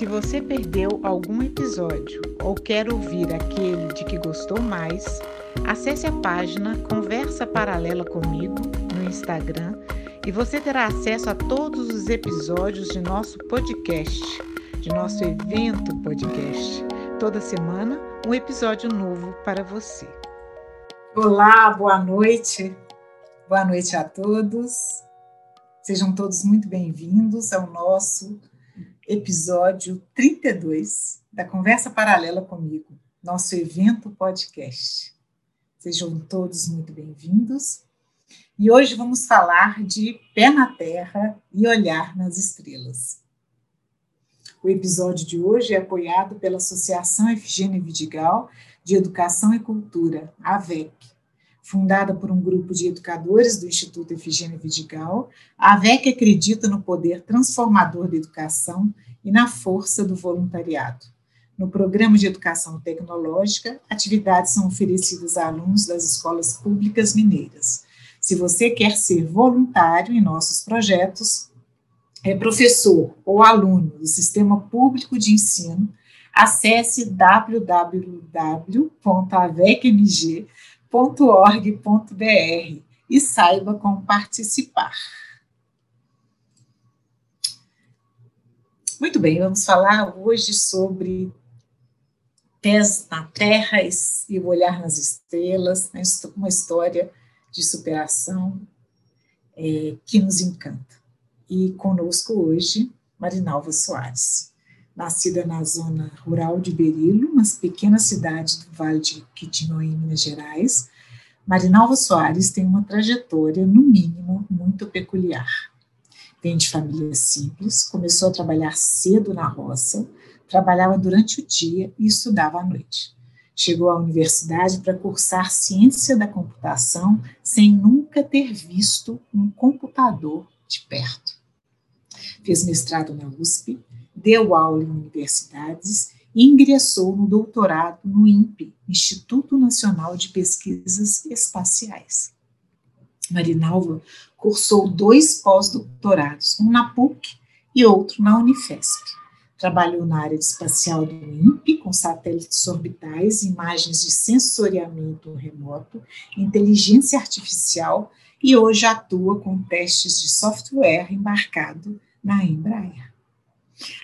Se você perdeu algum episódio ou quer ouvir aquele de que gostou mais, acesse a página Conversa Paralela comigo no Instagram e você terá acesso a todos os episódios de nosso podcast, de nosso evento podcast. Toda semana, um episódio novo para você. Olá, boa noite. Boa noite a todos. Sejam todos muito bem-vindos ao nosso episódio 32 da Conversa Paralela comigo, nosso evento podcast. Sejam todos muito bem-vindos. E hoje vamos falar de pé na terra e olhar nas estrelas. O episódio de hoje é apoiado pela Associação Efigênia Vidigal de Educação e Cultura, AVEC, fundada por um grupo de educadores do Instituto Efigênia Vidigal, a AVEC acredita no poder transformador da educação e na força do voluntariado. No programa de educação tecnológica, atividades são oferecidas a alunos das escolas públicas mineiras. Se você quer ser voluntário em nossos projetos, é professor ou aluno do Sistema Público de Ensino, acesse www.avecmg.com www.org.br e saiba como participar. Muito bem, vamos falar hoje sobre pés na terra e o olhar nas estrelas, né? uma história de superação é, que nos encanta. E conosco hoje, Marinalva Soares nascida na zona rural de Berilo, uma pequena cidade do Vale de Quitinhonha, em Minas Gerais, Marinalva Soares tem uma trajetória, no mínimo, muito peculiar. Vem de família simples, começou a trabalhar cedo na roça, trabalhava durante o dia e estudava à noite. Chegou à universidade para cursar ciência da computação sem nunca ter visto um computador de perto. Fez mestrado na USP, deu aula em universidades e ingressou no doutorado no INPE, Instituto Nacional de Pesquisas Espaciais. Marinalva cursou dois pós-doutorados, um na PUC e outro na Unifesp. Trabalhou na área espacial do INPE, com satélites orbitais, imagens de sensoriamento remoto, inteligência artificial e hoje atua com testes de software embarcado na Embraer.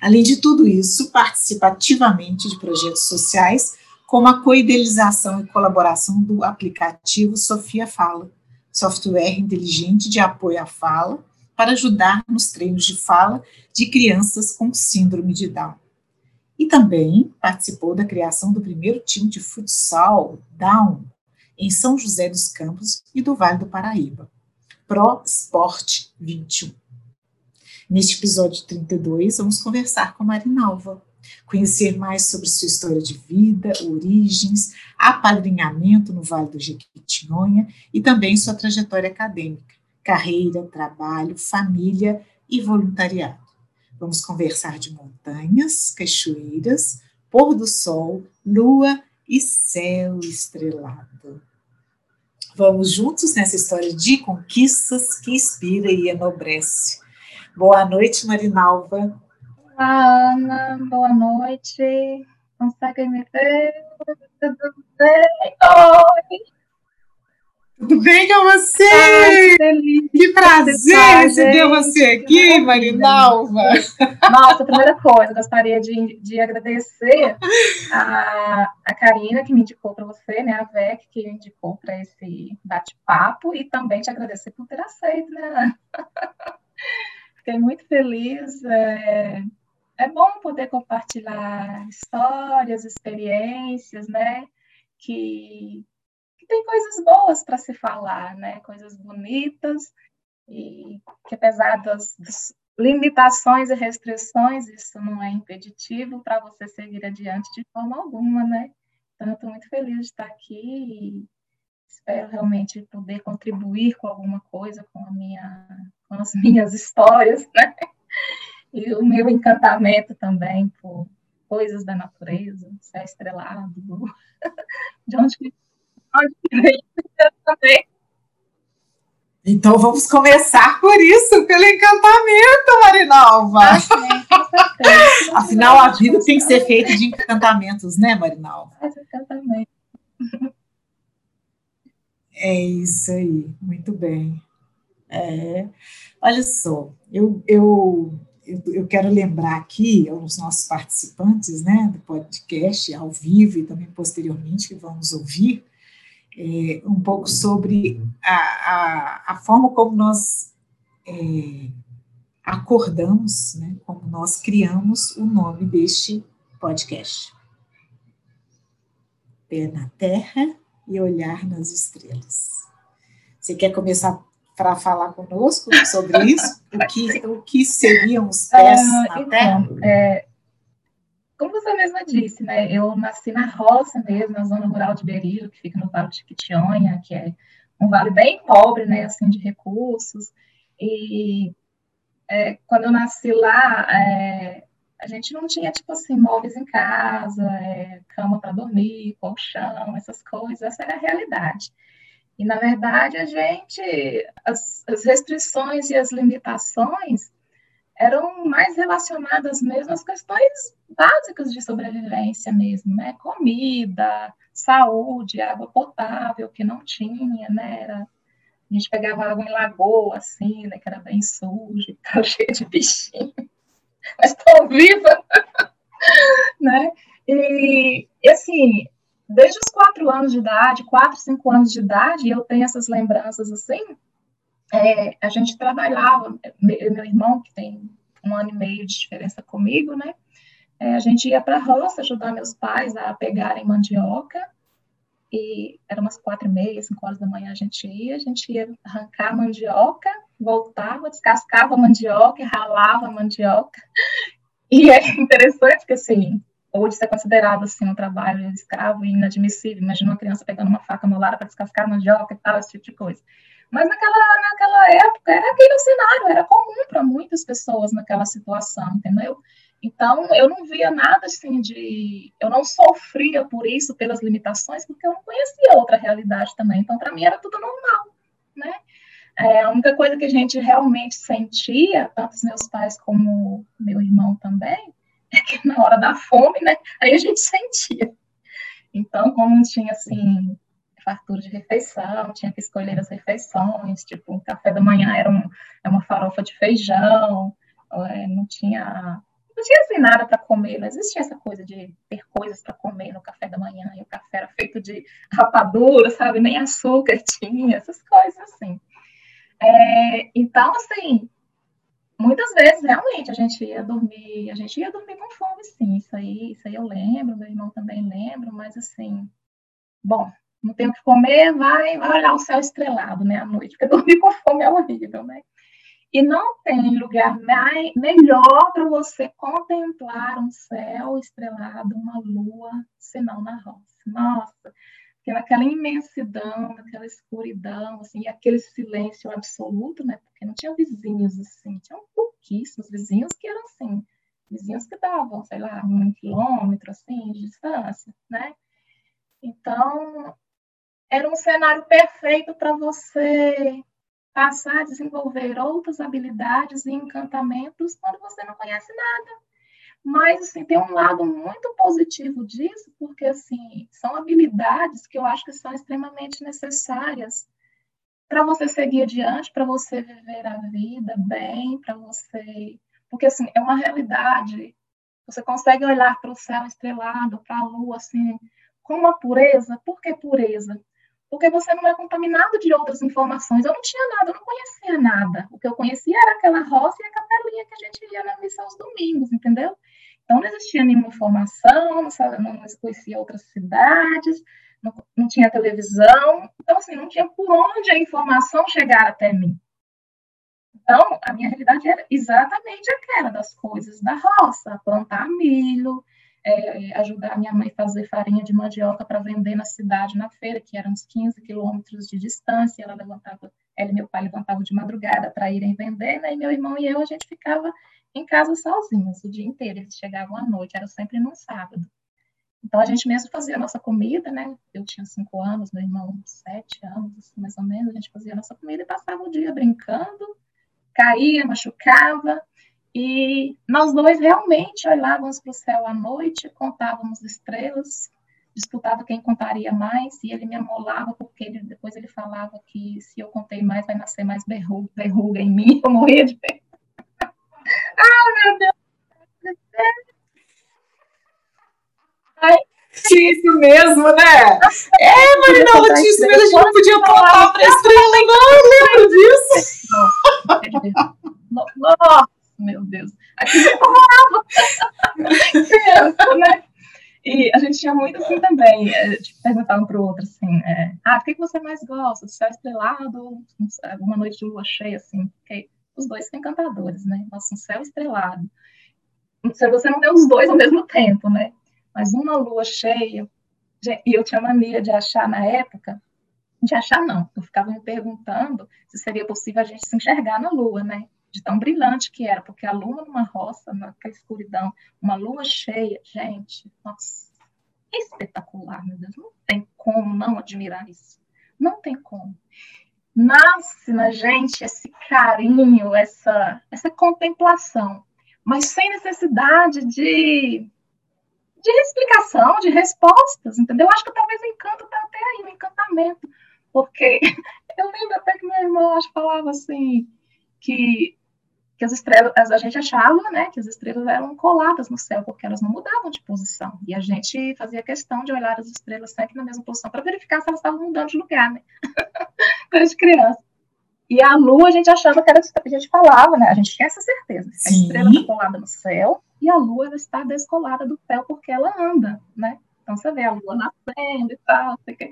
Além de tudo isso, participa ativamente de projetos sociais, como a coidelização e colaboração do aplicativo Sofia Fala, software inteligente de apoio à fala, para ajudar nos treinos de fala de crianças com síndrome de Down. E também participou da criação do primeiro time de futsal Down em São José dos Campos e do Vale do Paraíba, Pro Sport 21. Neste episódio 32, vamos conversar com Marinalva, conhecer mais sobre sua história de vida, origens, apadrinhamento no Vale do Jequitinhonha e também sua trajetória acadêmica, carreira, trabalho, família e voluntariado. Vamos conversar de montanhas, cachoeiras, pôr do sol, lua e céu estrelado. Vamos juntos nessa história de conquistas que inspira e enobrece. Boa noite, Marinalva. Olá, Ana. Boa noite. Consegue me ver? Tudo bem? Oi! Tudo bem com você? Ai, que, que prazer receber você aqui, Marinalva. Nossa, primeira coisa, gostaria de, de agradecer a, a Karina, que me indicou para você, né, a VEC, que me indicou para esse bate-papo, e também te agradecer por ter aceito, né? Fiquei muito feliz. É, é bom poder compartilhar histórias, experiências, né? Que tem coisas boas para se falar, né? Coisas bonitas e que apesar das, das, limitações e restrições, isso não é impeditivo para você seguir adiante de forma alguma, né? Então, eu estou muito feliz de estar aqui e espero realmente poder contribuir com alguma coisa, com, a minha, com as minhas histórias, né? E o meu encantamento também por coisas da natureza, céu estrelado, de onde então vamos começar por isso, pelo encantamento, Marinalva. Ah, Afinal, a vida tem que ser feita de encantamentos, né, Marinalva? Encantamento. É isso aí, muito bem. É, olha só, eu, eu, eu, eu, quero lembrar aqui aos nossos participantes né, do podcast, ao vivo e também posteriormente, que vamos ouvir, é, um pouco sobre a, a, a, forma como nós é, acordamos, né, como nós criamos o nome deste podcast. Pé na terra e olhar nas estrelas. Você quer começar para falar conosco sobre isso? O que, o que seriam os pés ah, na então, terra? É, como você mesma disse, né? Eu nasci na roça mesmo, na zona rural de Berilo, que fica no Vale de Quitionha, que é um vale bem pobre, né? Assim, de recursos. E é, quando eu nasci lá, é, a gente não tinha, tipo assim, móveis em casa, é, cama para dormir, colchão, essas coisas. Essa era a realidade. E, na verdade, a gente, as, as restrições e as limitações eram mais relacionadas mesmo às questões básicas de sobrevivência mesmo, né? Comida, saúde, água potável, que não tinha, né? Era, a gente pegava água em lagoa, assim, né? Que era bem suja, estava cheia de bichinho. Mas estou viva, né? E, e, assim, desde os quatro anos de idade, quatro, cinco anos de idade, eu tenho essas lembranças, assim, é, a gente trabalhava, meu, irmão, que tem um ano e meio de diferença comigo, né? É, a gente ia para a roça ajudar meus pais a pegarem mandioca, e eram umas quatro e meia, cinco horas da manhã a gente ia, a gente ia arrancar a mandioca, voltava, descascava a mandioca, ralava a mandioca, e é interessante que, assim, hoje isso é considerado, assim, um trabalho escravo e inadmissível, imagina uma criança pegando uma faca no lar para descascar mandioca e tal, esse tipo de coisa. Mas naquela, naquela época era aquele cenário, era comum para muitas pessoas naquela situação, entendeu? Então, eu não via nada assim de. Eu não sofria por isso, pelas limitações, porque eu não conhecia outra realidade também. Então, para mim, era tudo normal, né? É, a única coisa que a gente realmente sentia, tanto os meus pais como meu irmão também, na hora da fome, né? Aí a gente sentia. Então, como tinha assim fartura de refeição, tinha que escolher as refeições, tipo, um café da manhã era um, é uma farofa de feijão, é, não tinha não tinha assim nada para comer, não existia essa coisa de ter coisas para comer no café da manhã, e o café era feito de rapadura, sabe, nem açúcar tinha, essas coisas assim. É, então, assim, muitas vezes realmente a gente ia dormir, a gente ia dormir com fome, sim, isso aí, isso aí eu lembro, meu irmão também lembra, mas assim, bom, não tem o que comer, vai, vai olhar o céu estrelado, né, à noite, porque dormir com fome é horrível, né? E não tem lugar mais, melhor para você contemplar um céu estrelado, uma lua, senão na roça. Nossa, naquela imensidão, naquela escuridão, assim, e aquele silêncio absoluto, né? Porque não tinha vizinhos assim, tinham pouquíssimos vizinhos que eram assim, vizinhos que davam, sei lá, um quilômetro assim de distância, né? Então, era um cenário perfeito para você passar a desenvolver outras habilidades e encantamentos quando você não conhece nada. Mas, assim, tem um lado muito positivo disso, porque, assim, são habilidades que eu acho que são extremamente necessárias para você seguir adiante, para você viver a vida bem, para você. Porque, assim, é uma realidade. Você consegue olhar para o céu estrelado, para a lua, assim, com uma pureza. Por que pureza? Porque você não é contaminado de outras informações. Eu não tinha nada, eu não conhecia nada. O que eu conhecia era aquela roça e a capelinha que a gente ia na missa aos domingos, entendeu? Então, não existia nenhuma informação, não, não conhecia outras cidades, não, não tinha televisão. Então, assim, não tinha por onde a informação chegar até mim. Então, a minha realidade era exatamente aquela das coisas da roça, plantar milho, é, ajudar minha mãe a fazer farinha de mandioca para vender na cidade, na feira, que eram uns 15 quilômetros de distância. Ela levantava, ela e meu pai levantavam de madrugada para irem vender, né? E meu irmão e eu, a gente ficava em casa sozinhos o dia inteiro. Eles chegavam à noite, era sempre num sábado. Então, a gente mesmo fazia a nossa comida, né? Eu tinha cinco anos, meu irmão sete anos, assim, mais ou menos. A gente fazia a nossa comida e passava o dia brincando, caía, machucava. E nós dois realmente olhávamos para o céu à noite, contávamos estrelas, disputava quem contaria mais, e ele me amolava, porque ele, depois ele falava que se eu contei mais, vai nascer mais verruga, em mim. Eu morria de pé. Ah, meu Deus! Ai, isso mesmo, né? É, Marina, notícia mesmo, a gente não podia contar para a estrela, não, eu lembro disso. Nossa, meu Deus. Aqui eu né? E a gente tinha muito assim também, é, tipo, perguntar um para o outro assim, é, ah, o que, que você mais gosta, do céu estrelado ou uma noite de lua cheia, assim, porque os dois são encantadores, né? Nossa, um céu estrelado. Se você não deu os dois ao mesmo tempo, né? Mas uma lua cheia, e eu tinha mania de achar na época, de achar não, eu ficava me perguntando se seria possível a gente se enxergar na lua, né? de tão brilhante que era, porque a lua numa roça, naquela escuridão, uma lua cheia, gente, nossa, espetacular, meu Deus, não tem como não admirar isso, não tem como. Nasce na gente esse carinho, essa, essa contemplação, mas sem necessidade de, de explicação, de respostas, entendeu? Acho que talvez o encanto está até aí, o encantamento, porque eu lembro até que meu irmão acho, falava assim, que que as estrelas, a gente achava, né, que as estrelas eram coladas no céu, porque elas não mudavam de posição. E a gente fazia questão de olhar as estrelas sempre na mesma posição para verificar se elas estavam mudando de lugar, né? Quando de criança. E a lua a gente achava que era, a gente falava, né? A gente tinha essa certeza. A estrela está colada no céu e a lua ela está descolada do céu porque ela anda, né? Então você vê a lua nascendo e tal, não sei, não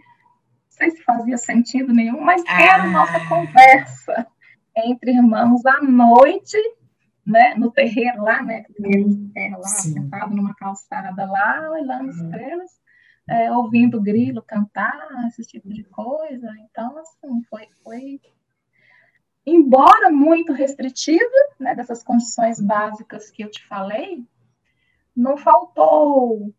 sei se fazia sentido nenhum, mas ah. era a nossa conversa entre irmãos à noite, né, no terreiro lá, né, terreiro terra lá, Sim. sentado numa calçada lá, olhando as estrelas, é, ouvindo grilo cantar, esse tipo de coisa. Então, assim, foi, foi embora muito restritiva, né, dessas condições básicas que eu te falei, não faltou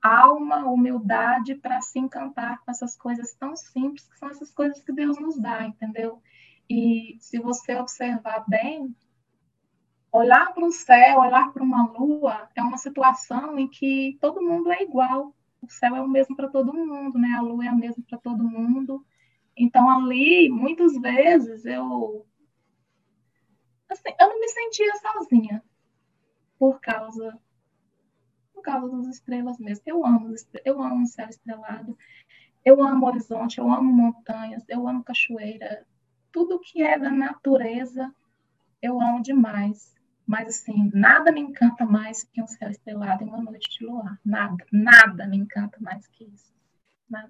alma, humildade para se encantar com essas coisas tão simples, que são essas coisas que Deus nos dá, entendeu? E se você observar bem, olhar para o céu, olhar para uma lua, é uma situação em que todo mundo é igual. O céu é o mesmo para todo mundo, né? A lua é a mesma para todo mundo. Então, ali, muitas vezes, eu. Assim, eu não me sentia sozinha por causa por causa das estrelas mesmo. Eu amo, eu amo o céu estrelado, eu amo horizonte, eu amo montanhas, eu amo cachoeira, tudo que é da natureza eu amo demais. Mas, assim, nada me encanta mais que um céu estrelado em uma noite de luar. Nada, nada me encanta mais que isso.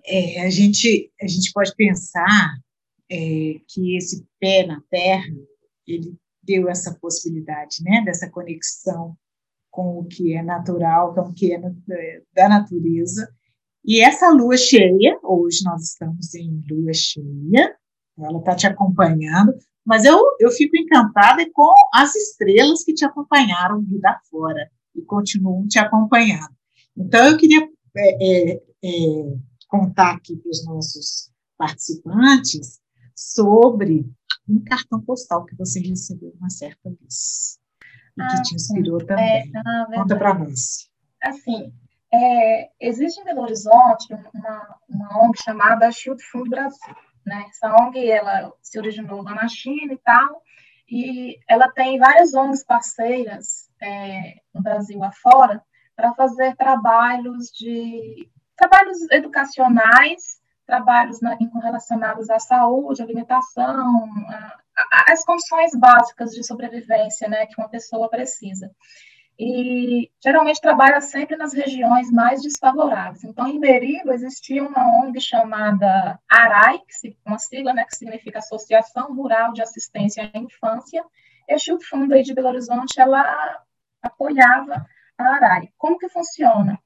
É, a gente, a gente pode pensar é, que esse pé na terra, ele deu essa possibilidade, né, dessa conexão com o que é natural, com o que é da natureza. E essa lua cheia, hoje nós estamos em lua cheia, ela está te acompanhando, mas eu, eu fico encantada com as estrelas que te acompanharam vida fora e continuam te acompanhando. Então, eu queria é, é, é, contar aqui para os nossos participantes sobre um cartão postal que você recebeu uma certa vez e ah, que te inspirou sim. também. É, ah, Conta para nós. Assim, é, existe em Belo Horizonte uma, uma ONG chamada Shield Fundo Brasil. Né? Essa ONG, ela se originou lá na China e tal, e ela tem várias ONGs parceiras é, no Brasil afora para fazer trabalhos de trabalhos educacionais, trabalhos na, relacionados à saúde, alimentação, a, a, as condições básicas de sobrevivência, né, que uma pessoa precisa e geralmente trabalha sempre nas regiões mais desfavoráveis. Então, em Beriba existia uma ONG chamada ARAI, que uma sigla né, que significa Associação Rural de Assistência à Infância. Este fundo aí de Belo Horizonte, ela apoiava a ARAI. Como que funciona?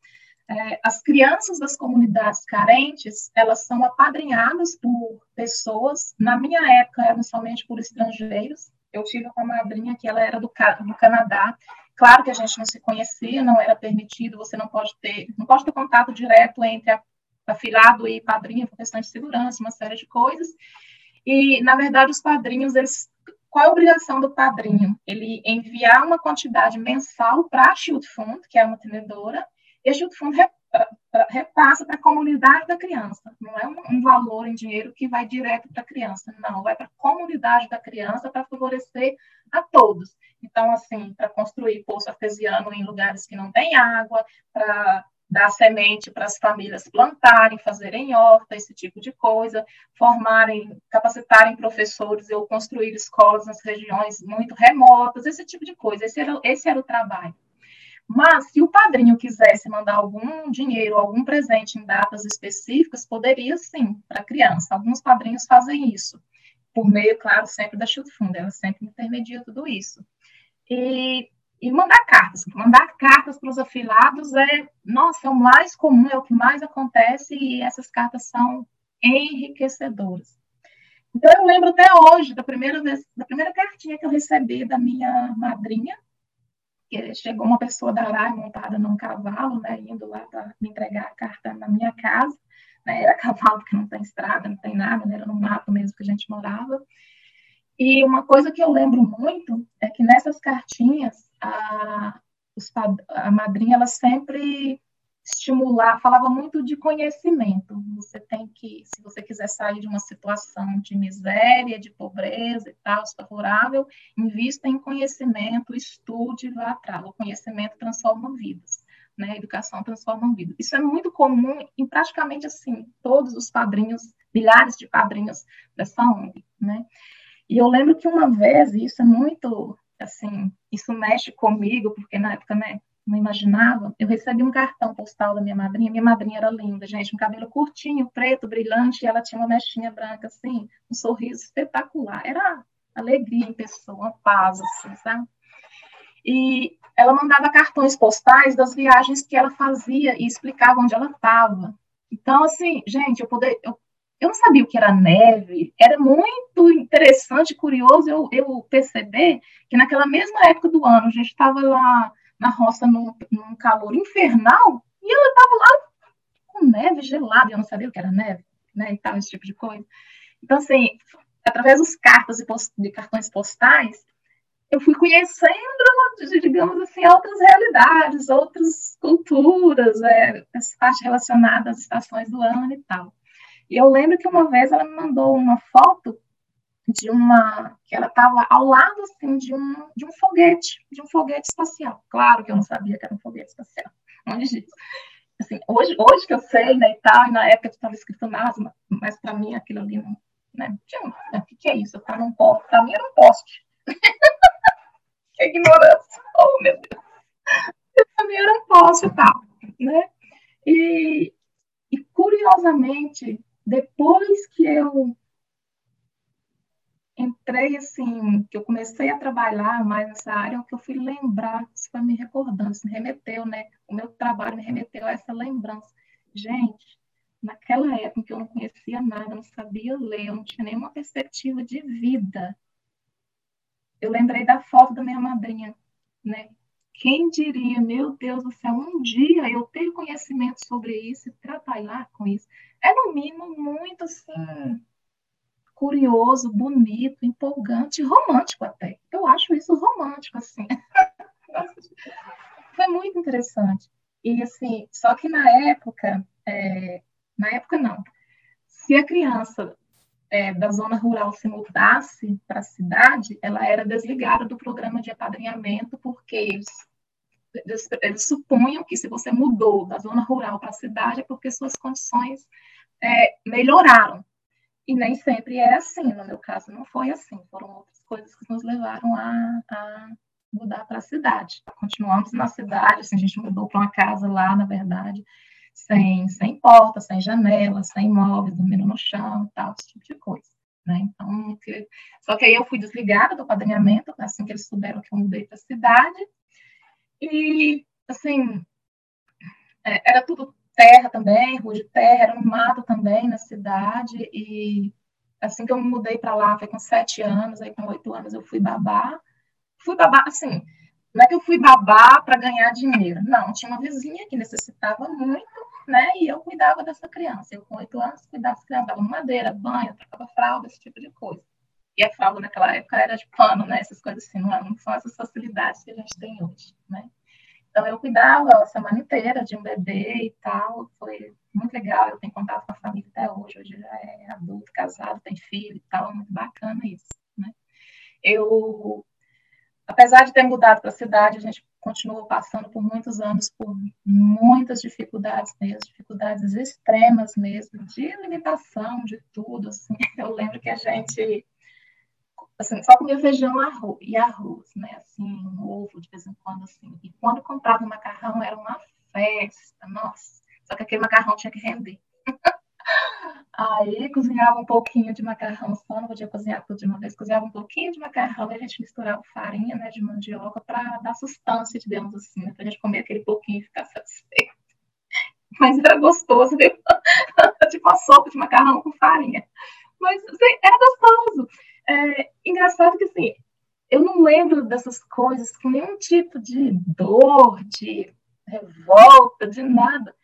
É, as crianças das comunidades carentes, elas são apadrinhadas por pessoas, na minha época eram somente por estrangeiros, eu tive uma madrinha que ela era do, do Canadá, Claro que a gente não se conhecia, não era permitido, você não pode ter, não pode ter contato direto entre afilhado e padrinho por questão de segurança, uma série de coisas. E, na verdade, os padrinhos, eles, qual é a obrigação do padrinho? Ele enviar uma quantidade mensal para a Shield Fund, que é uma tenedora, e a Shield Fund repassa para a comunidade da criança. Não é um, um, valor em dinheiro que vai direto para a criança, não, vai para a comunidade da criança para favorecer a todos. Então, assim, para construir poço artesiano em lugares que não tem água, para dar semente para as famílias plantarem, fazerem horta, esse tipo de coisa, formarem, capacitarem professores ou construir escolas nas regiões muito remotas, esse tipo de coisa. Esse era, esse era o trabalho. Mas, se o padrinho quisesse mandar algum dinheiro, algum presente em datas específicas, poderia sim, para a criança. Alguns padrinhos fazem isso, por meio, claro, sempre da Fund, ela sempre intermedia tudo isso. E, e mandar cartas. Mandar cartas para os afilados é, nossa, é o mais comum, é o que mais acontece, e essas cartas são enriquecedoras. Então, eu lembro até hoje da primeira vez, da primeira cartinha que eu recebi da minha madrinha, chegou uma pessoa da Arai montada num cavalo, né, indo lá para me entregar a carta na minha casa, né, era cavalo porque não tem estrada, não tem nada, né, era no mato mesmo que a gente morava. E uma coisa que eu lembro muito é que nessas cartinhas a, os, a madrinha ela sempre estimular, falava muito de conhecimento. Você tem que, se você quiser sair de uma situação de miséria, de pobreza e tal, desfavorável, invista em conhecimento, estude, vá atrás. O conhecimento transforma vidas, né? A educação transforma vidas. Isso é muito comum em praticamente assim todos os padrinhos, milhares de padrinhos dessa ONG, né? E eu lembro que uma vez, e isso é muito assim, isso mexe comigo, porque na época, né, não imaginava, eu recebi um cartão postal da minha madrinha. Minha madrinha era linda, gente, um cabelo curtinho, preto, brilhante, e ela tinha uma mechinha branca, assim, um sorriso espetacular. Era alegria em pessoa, paz, assim, sabe? E ela mandava cartões postais das viagens que ela fazia e explicava onde ela estava. Então, assim, gente, eu, poder, eu, eu não sabia o que era neve, era muito interessante, curioso eu, eu perceber que naquela mesma época do ano, a gente estava lá na roça num, num calor infernal, e ela estava lá com neve gelada, eu não sabia o que era neve, né, e tal, esse tipo de coisa. Então, assim, através dos cartas e de cartões postais, eu fui conhecendo, digamos assim, outras realidades, outras culturas, é, essa parte relacionada às estações do ano e tal. E eu lembro que uma vez ela me mandou uma foto de uma que ela estava ao lado assim de um de um foguete, de um foguete espacial. Claro que eu não sabia que era um foguete espacial. Onde diz? Assim, hoje, hoje que eu sei, né, e tal, e na época estava escrito NASA, mas para mim aquilo ali não, né, o que, que é isso? Tá num poste, para mim era um poste. que ignorância. Oh, meu Deus. Para mim era um poste e tal, né? E, e curiosamente, depois que eu entrei assim, que eu comecei a trabalhar mais nessa área, é o que eu fui lembrar, isso foi me recordando, isso me remeteu, né? O meu trabalho me remeteu a essa lembrança. Gente, naquela época que eu não conhecia nada, não sabia ler, eu não tinha nenhuma perspectiva de vida. Eu lembrei da foto da minha madrinha, né? Quem diria, meu Deus do céu, um dia eu ter conhecimento sobre isso e trabalhar com isso. É, no mínimo, muito assim curioso, bonito, empolgante, romântico até. Eu acho isso romântico, assim. Foi muito interessante. E, assim, só que na época, é, na época não, se a criança é, da zona rural se mudasse para a cidade, ela era desligada do programa de apadrinhamento, porque eles, eles, eles, supunham que se você mudou da zona rural para a cidade é porque suas condições é, melhoraram. E nem sempre é assim, no meu caso não foi assim, foram outras coisas que nos levaram a, a mudar para a cidade. Continuamos na cidade, assim, a gente mudou para uma casa lá, na verdade, sem, sem porta, sem janela, sem móveis, dormindo no chão, tal, esse tipo de coisa. Né? Então, que... só que aí eu fui desligada do padrinhamento, assim que eles souberam que eu mudei para a cidade, e, assim, é, era tudo terra também, rua de terra, era um mato também na cidade, e assim que eu me mudei para lá, foi com sete anos, aí com oito anos eu fui babá, fui babá, assim, não é que eu fui babá para ganhar dinheiro. Não, tinha uma vizinha que necessitava muito, né? E eu cuidava dessa criança. Eu, com oito anos, cuidava dessa criança, dava madeira, banho, trocava fralda, esse tipo de coisa. E a fralda naquela época era de pano, né? Essas coisas assim, não, não são essas facilidades que a gente tem hoje, né? Então, eu cuidava a semana inteira de um bebê e tal. Foi muito legal. Eu tenho contato com a família até hoje. Hoje já é adulto, casado, tem filho e tal. Muito bacana isso, né? Eu apesar de ter mudado para a cidade, a gente continuou passando por muitos anos por muitas dificuldades mesmo, dificuldades extremas mesmo, de limitação de tudo, assim. Eu lembro que a gente assim, só comia feijão arroz, e arroz, né, assim, um ovo de vez em quando, assim. E quando comprava o macarrão era uma festa, nossa. Só que aquele macarrão tinha que render. Aí cozinhava um pouquinho de macarrão só, não podia cozinhar tudo de uma vez, cozinhava um pouquinho de macarrão e a gente misturava farinha né, de mandioca para dar sustância, digamos assim, né, para a gente comer aquele pouquinho e ficar satisfeito. Mas era gostoso, viu? tipo uma sopa de macarrão com farinha. Mas assim, era gostoso. É, engraçado que assim, eu não lembro dessas coisas com nenhum tipo de dor, de revolta, de nada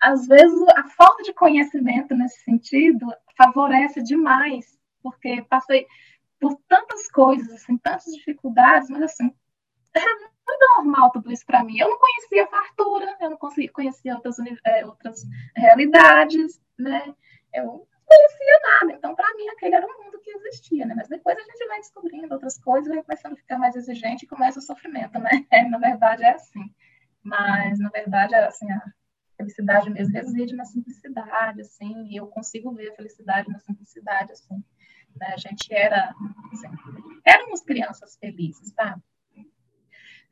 às vezes a falta de conhecimento nesse sentido favorece demais, porque passei por tantas coisas, assim, tantas dificuldades, mas assim, era muito normal tudo isso para mim. Eu não conhecia fartura, eu não conhecer outras, é, outras realidades, né? Eu conhecia nada, então para mim aquele era o mundo que existia, né? Mas depois a gente vai descobrindo outras coisas, vai começando a ficar mais exigente e começa o sofrimento, né? na verdade é assim. Mas na verdade é assim, a felicidade mesmo reside na simplicidade, assim, e eu consigo ver a felicidade na simplicidade, assim. Né? A gente era, assim, éramos crianças felizes, tá?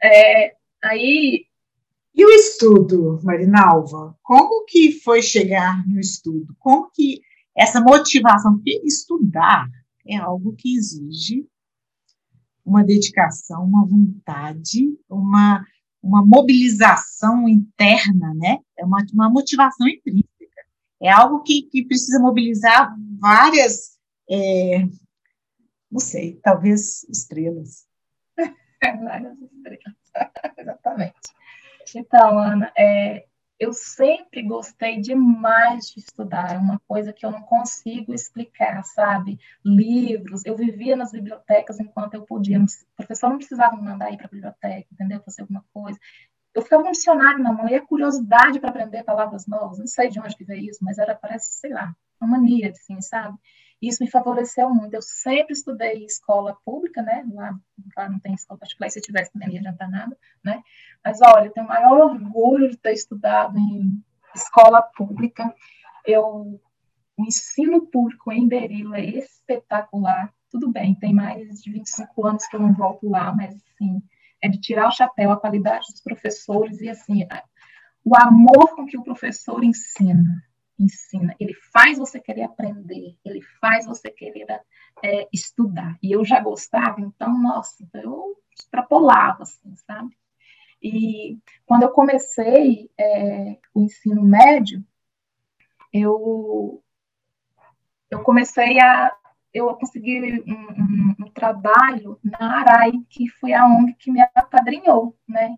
É, aí... E o estudo, Marinalva? Como que foi chegar no estudo? Como que essa motivação, porque estudar é algo que exige uma dedicação, uma vontade, uma uma mobilização interna, né? É uma, uma motivação intrínseca. É algo que, que precisa mobilizar várias, é, não sei, talvez estrelas. várias estrelas, exatamente. Então, Ana, é, eu sempre gostei demais de estudar, é uma coisa que eu não consigo explicar, sabe? Livros, eu vivia nas bibliotecas enquanto eu podia, o professor não precisava me mandar ir para a biblioteca, entendeu? Fazer alguma coisa. Eu ficava com um dicionário na mão, e a curiosidade para aprender palavras novas, não sei de onde que veio isso, mas era, parece, sei lá, uma mania, assim, sabe? Isso me favoreceu muito. Eu sempre estudei escola pública, né? Lá, lá não tem escola particular, se tivesse também não ia adiantar nada, né? Mas olha, eu tenho o maior orgulho de ter estudado em escola pública. Eu, o ensino público em Berilo é espetacular. Tudo bem, tem mais de 25 anos que eu não volto lá, mas assim, é de tirar o chapéu a qualidade dos professores e assim, o amor com que o professor ensina ensina, ele faz você querer aprender, ele faz você querer é, estudar. E eu já gostava, então, nossa, então eu extrapolava, assim, sabe? E quando eu comecei é, o ensino médio, eu, eu comecei a. Eu consegui um, um, um trabalho na ARAI, que foi a ONG que me apadrinhou, né?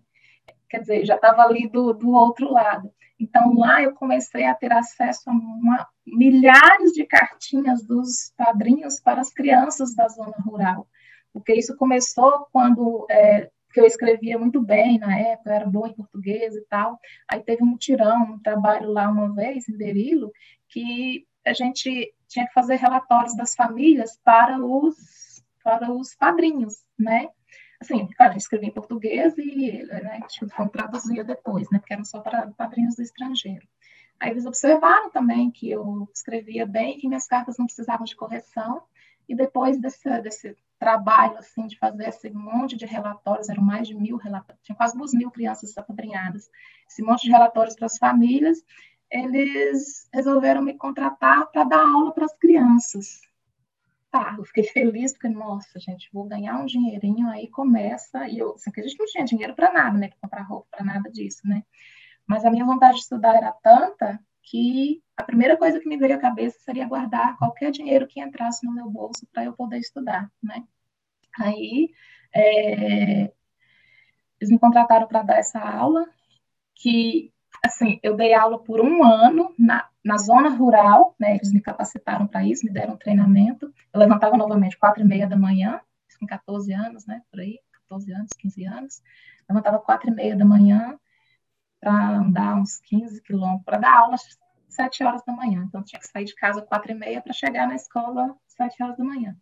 Quer dizer, já estava ali do, do outro lado. Então, lá eu comecei a ter acesso a uma, milhares de cartinhas dos padrinhos para as crianças da zona rural. Porque isso começou quando é, eu escrevia muito bem na época, era boa em português e tal. Aí teve um mutirão, um trabalho lá uma vez, em Berilo, que a gente tinha que fazer relatórios das famílias para os, para os padrinhos, né? Assim, claro, escrevi em português e né, foi traduzir depois, né? Porque eram só para padrinhos do estrangeiro. Aí eles observaram também que eu escrevia bem, que minhas cartas não precisavam de correção, e depois desse, desse trabalho, assim, de fazer esse monte de relatórios, eram mais de mil relatórios, tinha quase duas mil crianças apadrinhadas, esse monte de relatórios para as famílias, eles resolveram me contratar para dar aula para as crianças. Tá, eu fiquei feliz, porque, nossa, gente, vou ganhar um dinheirinho, aí começa, e eu, assim, que a gente não tinha dinheiro para nada, né, para comprar roupa, para nada disso, né, mas a minha vontade de estudar era tanta que a primeira coisa que me veio à cabeça seria guardar qualquer dinheiro que entrasse no meu bolso para eu poder estudar, né? Aí é, eles me contrataram para dar essa aula, que assim eu dei aula por um ano na, na zona rural, né? Eles me capacitaram para isso, me deram treinamento. Eu levantava novamente quatro e meia da manhã, com 14 anos, né? Por aí, 14 anos, 15 anos. Levantava quatro e meia da manhã para andar uns 15 quilômetros, para dar aula às 7 horas da manhã. Então, tinha que sair de casa às 4 e meia para chegar na escola às 7 horas da manhã.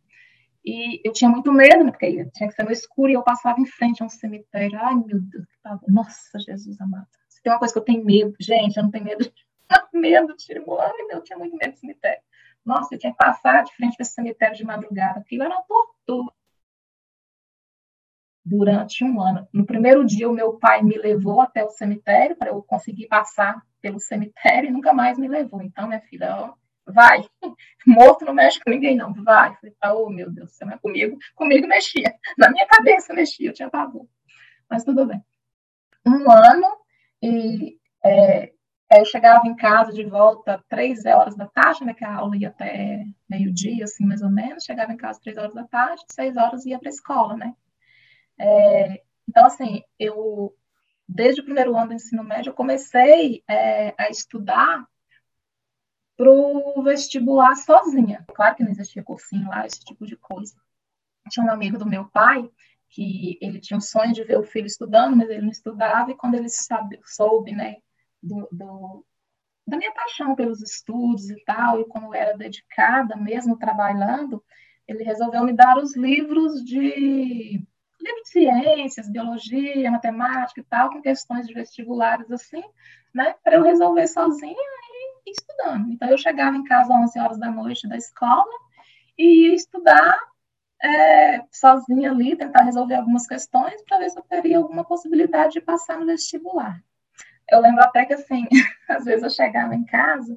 E eu tinha muito medo, né, porque tinha que ser no escuro e eu passava em frente a um cemitério. Ai, meu Deus, que pavor. Nossa, Jesus amado. Se tem uma coisa que eu tenho medo, gente, eu não tenho medo de medo, tipo, ai, meu, eu tinha muito medo de cemitério. Nossa, eu tinha que passar de frente para esse cemitério de madrugada. Aquilo era uma tortura durante um ano. No primeiro dia, o meu pai me levou até o cemitério para eu conseguir passar pelo cemitério e nunca mais me levou. Então, minha filha, ó, vai, morto não mexe com ninguém, não, vai. falei, oh, meu Deus, você não é comigo? Comigo mexia, na minha cabeça mexia, eu tinha pavor. Mas tudo bem. Um ano, e é, eu chegava em casa de volta três horas da tarde, né, que a aula ia até meio-dia, assim, mais ou menos. Chegava em casa três horas da tarde, seis horas ia para a escola, né? É, então, assim, eu, desde o primeiro ano do ensino médio, eu comecei é, a estudar para o vestibular sozinha. Claro que não existia cursinho lá, esse tipo de coisa. Tinha um amigo do meu pai que ele tinha um sonho de ver o filho estudando, mas ele não estudava, e quando ele sabe, soube, né, do, do, da minha paixão pelos estudos e tal, e como eu era dedicada, mesmo trabalhando, ele resolveu me dar os livros de de ciências, biologia, matemática e tal, com questões de vestibulares assim, né, para eu resolver sozinha e estudando. Então, eu chegava em casa às 11 horas da noite da escola e ia estudar é, sozinha ali, tentar resolver algumas questões para ver se eu teria alguma possibilidade de passar no vestibular. Eu lembro até que, assim, às vezes eu chegava em casa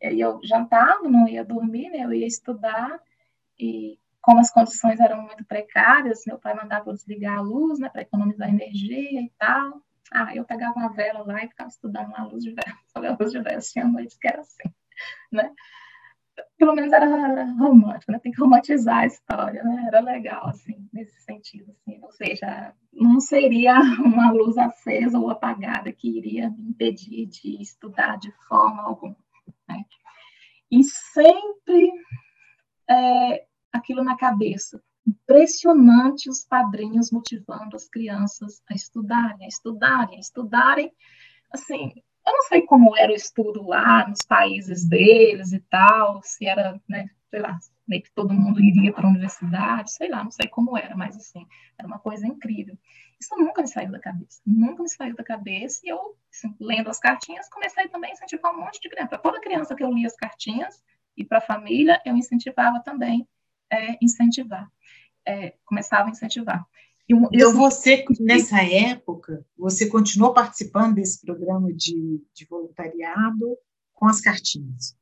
e eu jantava, não ia dormir, né, eu ia estudar e como as condições eram muito precárias, meu pai mandava eu desligar a luz, né, para economizar energia e tal. Ah, eu pegava uma vela lá e ficava estudando na luz de vela. A luz de vela, tinha noites que era assim, né? Pelo menos era romântico, né? Tem que romantizar a história, né? Era legal, assim, nesse sentido, assim. Ou seja, não seria uma luz acesa ou apagada que iria me impedir de estudar de forma alguma, né? E sempre é, aquilo na cabeça. Impressionante os padrinhos motivando as crianças a estudarem, a estudarem, a estudarem. Assim, eu não sei como era o estudo lá nos países deles e tal, se era, né, sei lá, meio que todo mundo iria para a universidade, sei lá, não sei como era, mas assim, era uma coisa incrível. Isso nunca me saiu da cabeça, nunca me saiu da cabeça, e eu, assim, lendo as cartinhas, comecei também a incentivar um monte de criança. Para toda criança que eu lia as cartinhas, e para a família, eu incentivava também é, incentivar, é, começava a incentivar. E, então, você, nessa época, você continuou participando desse programa de, de voluntariado com as cartinhas?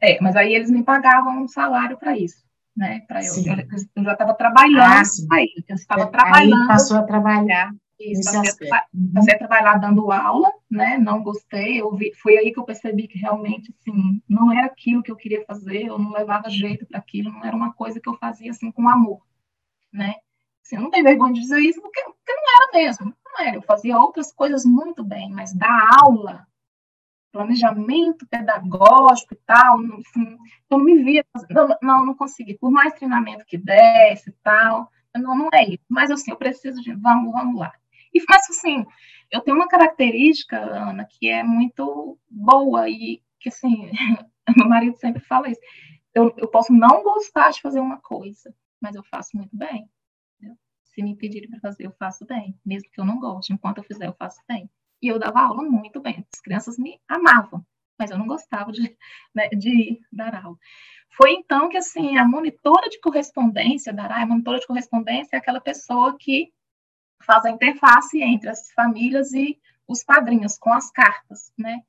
É, mas aí eles me pagavam um salário para isso, né? Para eu, eu, eu, já estava trabalhando ah, aí, eu estava trabalhando. Aí passou a trabalhar isso, passei, passei a trabalhar dando aula, né? Não gostei. Eu vi, foi aí que eu percebi que realmente, assim, não era aquilo que eu queria fazer. Eu não levava jeito para aquilo. Não era uma coisa que eu fazia assim com amor, né? Assim, eu não tenho vergonha de dizer isso porque, porque não era mesmo. Não era. Eu fazia outras coisas muito bem, mas dar aula, planejamento pedagógico e tal, assim, eu não me via, não, não, não consegui. Por mais treinamento que desse e tal, não, não é isso. Mas assim, eu preciso de, vamos, vamos lá. E, mas, assim, eu tenho uma característica, Ana, que é muito boa e que, assim, Meu marido sempre fala isso. Eu, eu posso não gostar de fazer uma coisa, mas eu faço muito bem. Entendeu? Se me pedirem para fazer, eu faço bem. Mesmo que eu não goste, enquanto eu fizer, eu faço bem. E eu dava aula muito bem. As crianças me amavam, mas eu não gostava de, né, de dar aula. Foi então que, assim, a monitora de correspondência da ARAI, a monitora de correspondência é aquela pessoa que faz a interface entre as famílias e os padrinhos, com as cartas, né?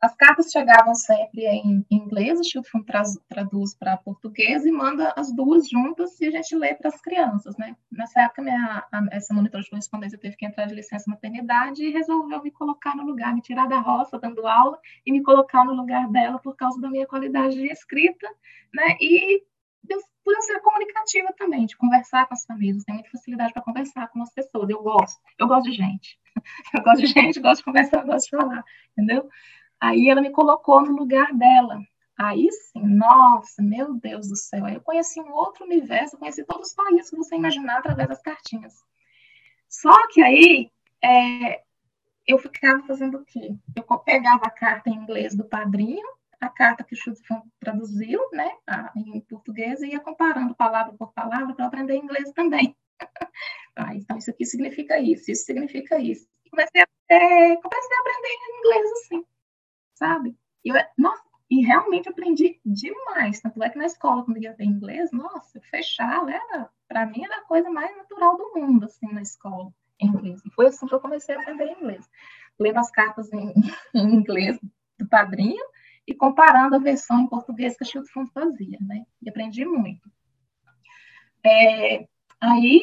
As cartas chegavam sempre em inglês, o Chilton traduz para português e manda as duas juntas e a gente lê para as crianças, né? Nessa época, minha, a, essa monitora de correspondência teve que entrar de licença maternidade e resolveu me colocar no lugar, me tirar da roça dando aula e me colocar no lugar dela por causa da minha qualidade de escrita, né? E por eu ser comunicativa também, de conversar com as famílias, tenho muita facilidade para conversar com as pessoas, eu gosto, eu gosto de gente, eu gosto de gente, gosto de conversar, gosto de falar, entendeu? Aí ela me colocou no lugar dela. Aí sim, nossa, meu Deus do céu. Aí eu conheci um outro universo, conheci todos os países que você imaginar através das cartinhas. Só que aí é, eu ficava fazendo o quê? Eu pegava a carta em inglês do padrinho, a carta que Schultz traduziu, né, em português, e ia comparando palavra por palavra para aprender inglês também. ah, então, isso aqui significa isso, isso significa isso. Comecei a, é, comecei a aprender inglês assim sabe? E, eu, nossa, e realmente aprendi demais. Tanto é que na escola, quando ia ter inglês, nossa, fechar era, para mim, era a coisa mais natural do mundo, assim, na escola, em inglês. E foi assim que eu comecei a aprender inglês. Lendo as cartas em, em inglês do padrinho e comparando a versão em português que a Chilton fazia, né? E aprendi muito. É, aí,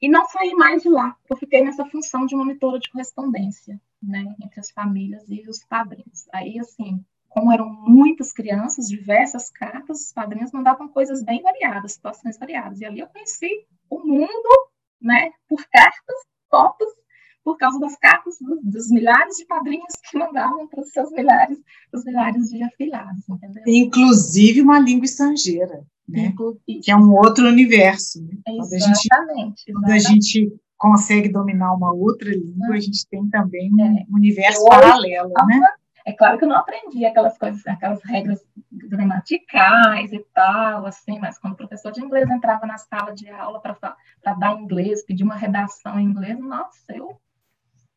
e não saí mais de lá. Eu fiquei nessa função de monitora de correspondência né, entre as famílias e os padrinhos. Aí, assim, como eram muitas crianças, diversas cartas, os padrinhos mandavam coisas bem variadas, situações variadas. E ali eu conheci o mundo, né, por cartas, fotos, por causa das cartas dos, milhares de padrinhos que mandavam para os seus milhares, os milhares de afilhados, entendeu? Inclusive uma língua estrangeira, né? Inclusive. Que é um outro universo. Né? Exatamente. Quando a gente, quando a gente consegue dominar uma outra língua, a gente tem também um é. universo paralelo, né? É claro que eu não aprendi aquelas coisas, aquelas regras gramaticais e tal, assim, mas quando o professor de inglês entrava na sala de aula para dar inglês, pedir uma redação em inglês, nossa, eu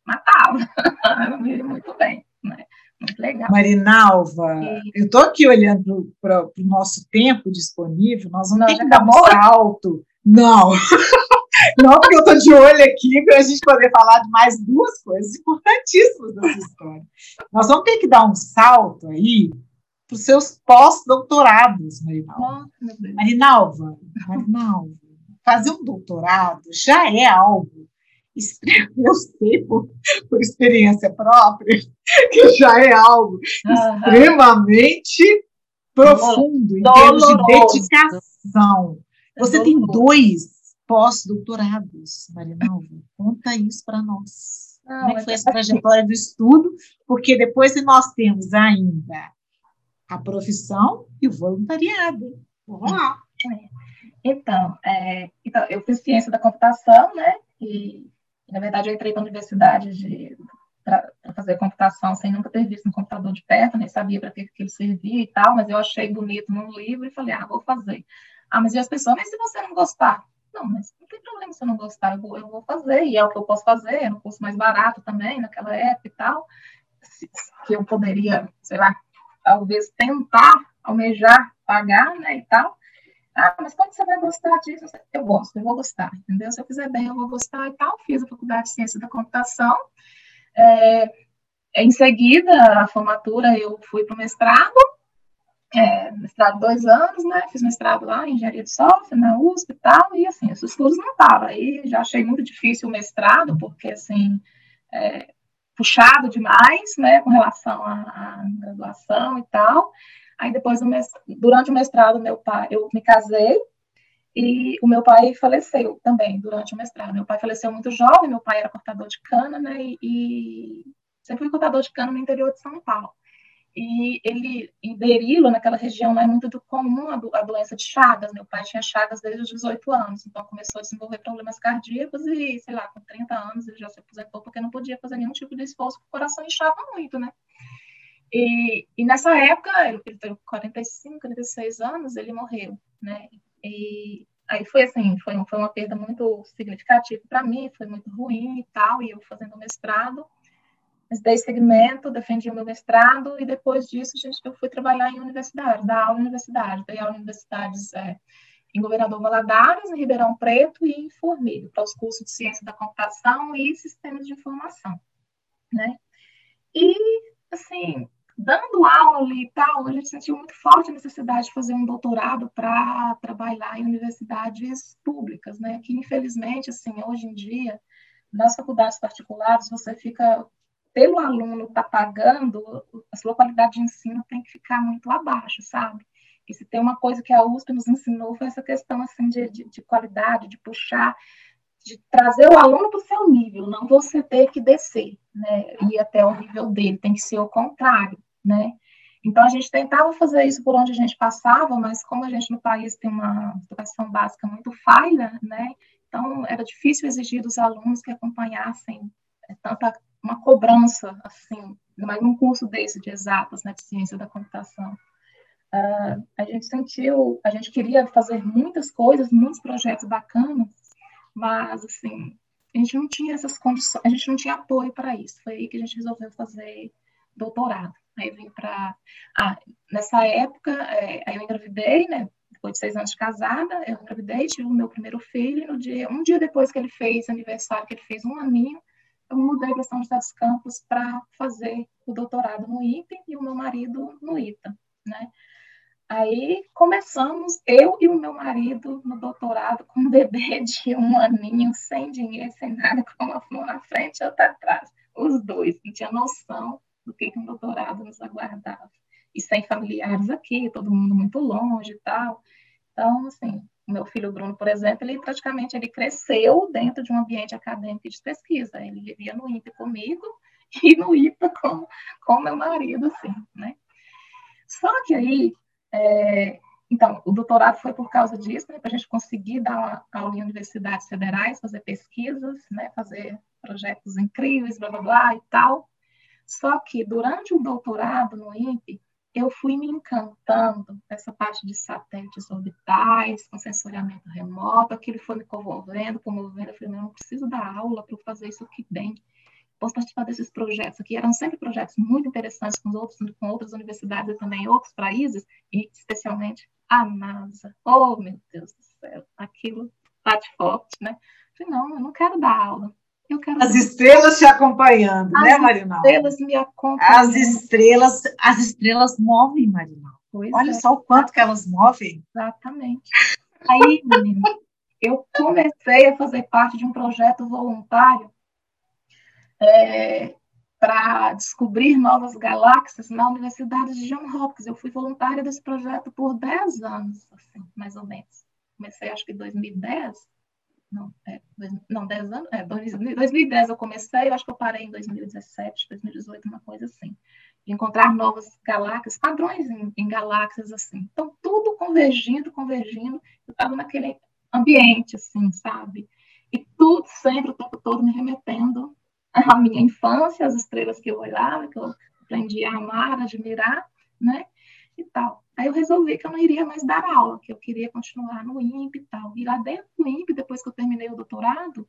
matava, eu me muito bem, né? Muito legal. Marinalva, e... eu estou aqui olhando para o nosso tempo disponível, nós vamos ter que dar um salto. Não! Não, porque eu estou de olho aqui para a gente poder falar de mais duas coisas importantíssimas dessa história. Nós vamos ter que dar um salto aí para os seus pós-doutorados, Marinalva. Marinalva, Marinalva, fazer um doutorado já é algo eu sei por, por experiência própria que já é algo uhum. extremamente profundo em termos de dedicação. Você tem dois pós-doutorados, Marinalva. Conta isso para nós. Não, Como é que foi essa trajetória do estudo? Porque depois nós temos ainda a profissão e o voluntariado. Vamos lá. Então, é, então, eu fiz ciência da computação, né? E, na verdade, eu entrei para a universidade para fazer computação sem nunca ter visto um computador de perto, nem sabia para que, que ele servia e tal, mas eu achei bonito num livro e falei, ah, vou fazer. Ah, mas e as pessoas, mas se você não gostar? Não, mas não tem problema se eu não gostar, eu vou, eu vou fazer, e é o que eu posso fazer, era um curso mais barato também, naquela época e tal, que eu poderia, sei lá, talvez tentar, almejar, pagar, né, e tal. Ah, mas como você vai gostar disso? Eu gosto, eu vou gostar, entendeu? Se eu fizer bem, eu vou gostar e tal. Fiz a faculdade de Ciência da Computação. É, em seguida, a formatura, eu fui para o mestrado, é, mestrado dois anos, né? Fiz mestrado lá em engenharia de software, na USP e tal, e assim, esses cursos não estavam. Aí já achei muito difícil o mestrado, porque assim, é, puxado demais, né, com relação à, graduação e tal. Aí depois, durante o mestrado, meu pai, eu me casei, e o meu pai faleceu também durante o mestrado. Meu pai faleceu muito jovem, meu pai era cortador de cana, né, e, sempre fui cortador de cana no interior de São Paulo. E ele, em Berilo, naquela região, não é muito comum a, do, a, doença de Chagas. Meu pai tinha Chagas desde os 18 anos, então começou a desenvolver problemas cardíacos e, sei lá, com 30 anos ele já se aposentou porque não podia fazer nenhum tipo de esforço, porque o coração inchava muito, né? E, e nessa época, ele teve 45, 46 anos, ele morreu, né? E aí foi assim, foi, foi uma perda muito significativa para mim, foi muito ruim e tal, e eu fazendo mestrado, mas dei segmento, defendi o meu mestrado, e depois disso, gente, eu fui trabalhar em universidade, dar aula em universidade, dei aula em universidades é, em Governador Valadares, em Ribeirão Preto e em Formiga, para os cursos de Ciência da Computação e Sistemas de Informação, né? E, assim, dando aula ali e tal, a gente sentiu muito forte a necessidade de fazer um doutorado para trabalhar em universidades públicas, né? Que, infelizmente, assim, hoje em dia, nas faculdades particulares, você fica pelo aluno tá pagando, a sua qualidade de ensino tem que ficar muito abaixo, sabe? E se tem uma coisa que a USP nos ensinou foi essa questão assim de, de, de qualidade, de puxar, de trazer o aluno para o seu nível, não você ter que descer, né? Ir até o nível dele, tem que ser o contrário, né? Então a gente tentava fazer isso por onde a gente passava, mas como a gente no país tem uma educação básica muito falha, né? Então era difícil exigir dos alunos que acompanhassem é, tanta uma cobrança assim, mas num curso desse de exatas, né, de ciência da computação. Uh, a gente sentiu, a gente queria fazer muitas coisas, muitos projetos bacanas, mas assim, a gente não tinha essas condições, a gente não tinha apoio para isso. Foi aí que a gente resolveu fazer doutorado. Aí vim para. Ah, nessa época, é, aí eu engravidei, né? Depois de seis anos de casada, eu engravidei, tive o meu primeiro filho. No dia, um dia depois que ele fez aniversário, que ele fez um aninho, eu mudei para São José dos Campos para fazer o doutorado no INPE e o meu marido no ITA, né? Aí começamos, eu e o meu marido, no doutorado, com um bebê de um aninho, sem dinheiro, sem nada, com uma mão na frente e outra atrás. Os dois, não tinha noção do que, que um doutorado nos aguardava. E sem familiares aqui, todo mundo muito longe e tal. Então, assim, meu filho Bruno, por exemplo, ele praticamente ele cresceu dentro de um ambiente acadêmico de pesquisa. Ele vivia no INPE comigo e no IPA com, com meu marido, assim, né? Só que aí, é, então, o doutorado foi por causa disso, né, para a gente conseguir dar aula em universidades federais, fazer pesquisas, né, fazer projetos incríveis, blá, blá, blá e tal. Só que durante o doutorado no INPE, eu fui me encantando essa parte de satélites orbitais, com sensoriamento remoto, aquilo foi me comovendo, comovendo. Eu falei, não, eu preciso dar aula para fazer isso aqui bem posso participar desses projetos aqui. Eram sempre projetos muito interessantes com, outros, com outras universidades e também outros países, e especialmente a NASA. Oh, meu Deus do céu, aquilo bate forte, né? falei, não, eu não quero dar aula. Eu quero as estrelas te acompanhando, né, as né, Marinal? As estrelas me acompanham. As estrelas, as estrelas movem, Marinal. Olha é. só o quanto que elas movem. Exatamente. Aí, menina, eu comecei a fazer parte de um projeto voluntário é, para descobrir novas galáxias na Universidade de John Hopkins. Eu fui voluntária desse projeto por 10 anos, assim, mais ou menos. Comecei, acho que em 2010. Não, é, não, 10 anos. É, 2010 eu comecei, eu acho que eu parei em 2017, 2018, uma coisa assim. Encontrar novas galáxias, padrões em, em galáxias, assim. Então, tudo convergindo, convergindo. Eu estava naquele ambiente, assim, sabe? E tudo sempre, o tempo todo, me remetendo a minha infância, as estrelas que eu olhava, que eu aprendi a amar, admirar, né? E tal. Aí eu resolvi que eu não iria mais dar aula, que eu queria continuar no INPE e tal. E lá dentro do INPE, depois que eu terminei o doutorado,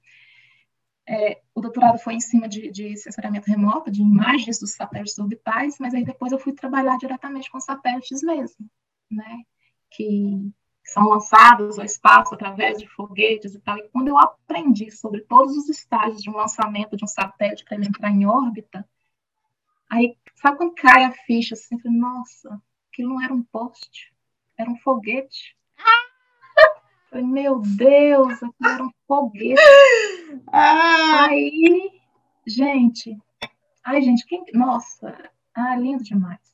é, o doutorado foi em cima de, de sensoriamento remoto, de imagens dos satélites orbitais, mas aí depois eu fui trabalhar diretamente com satélites mesmo, né? Que são lançados ao espaço através de foguetes e tal. E quando eu aprendi sobre todos os estágios de um lançamento de um satélite para ele entrar em órbita, aí, sabe quando cai a ficha assim? Falei, Nossa, aquilo não era um poste, era um foguete. Falei, meu Deus, aquilo era um foguete. Ah. Aí, gente, ai, gente, quem. Nossa, ah, lindo demais.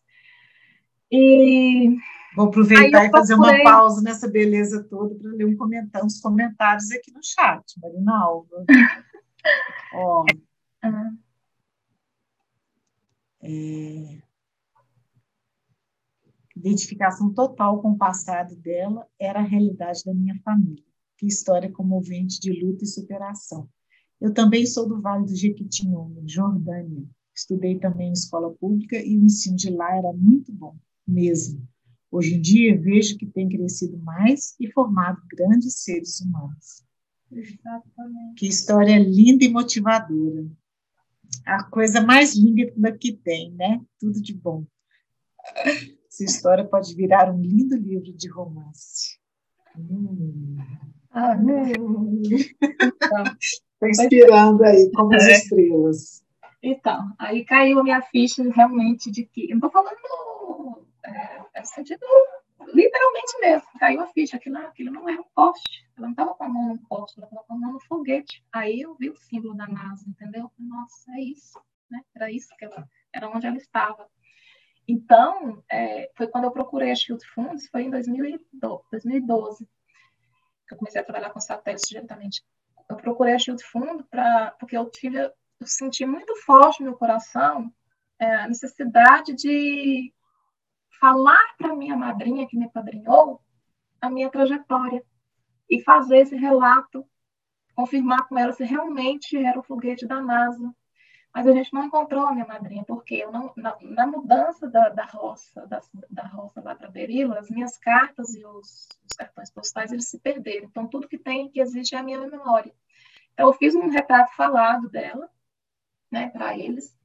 E Vou aproveitar e fazer uma pausa nessa beleza toda para ler um comentário, uns comentários aqui no chat, Marina Alva. Ó, uhum. é, identificação total com o passado dela era a realidade da minha família. Que história comovente de luta e superação. Eu também sou do Vale do Jequitinhonha, Jordânia. Estudei também em escola pública e o ensino de lá era muito bom, mesmo. Hoje em dia, vejo que tem crescido mais e formado grandes seres humanos. Exatamente. Que história linda e motivadora. A coisa mais linda que tem, né? Tudo de bom. Essa história pode virar um lindo livro de romance. Hum. Ah, hum. Estou inspirando aí, como as é. estrelas. Então, aí caiu a minha ficha realmente de que. Eu não estou falando é, é sentido literalmente mesmo. Caiu a ficha, aquilo, aquilo não era um poste. Ela não estava com a mão no poste, ela estava com a mão no foguete. Aí eu vi o símbolo da NASA, entendeu? Nossa, é isso. Né? Era isso que ela, era onde ela estava. Então, é, foi quando eu procurei a Shield Funds, foi em 2012, que eu comecei a trabalhar com satélites diretamente. Eu procurei a Shield Fund pra, porque eu tive, eu senti muito forte no meu coração é, a necessidade de falar para minha madrinha que me padrinhou a minha trajetória e fazer esse relato, confirmar com ela se realmente era o foguete da NASA. Mas a gente não encontrou a minha madrinha, porque eu não, na, na mudança da, da roça, da, da roça lá para Berilo, as minhas cartas e os, os, cartões postais, eles se perderam. Então, tudo que tem, que existe é a minha memória. Então, eu fiz um retrato falado dela, né, para eles,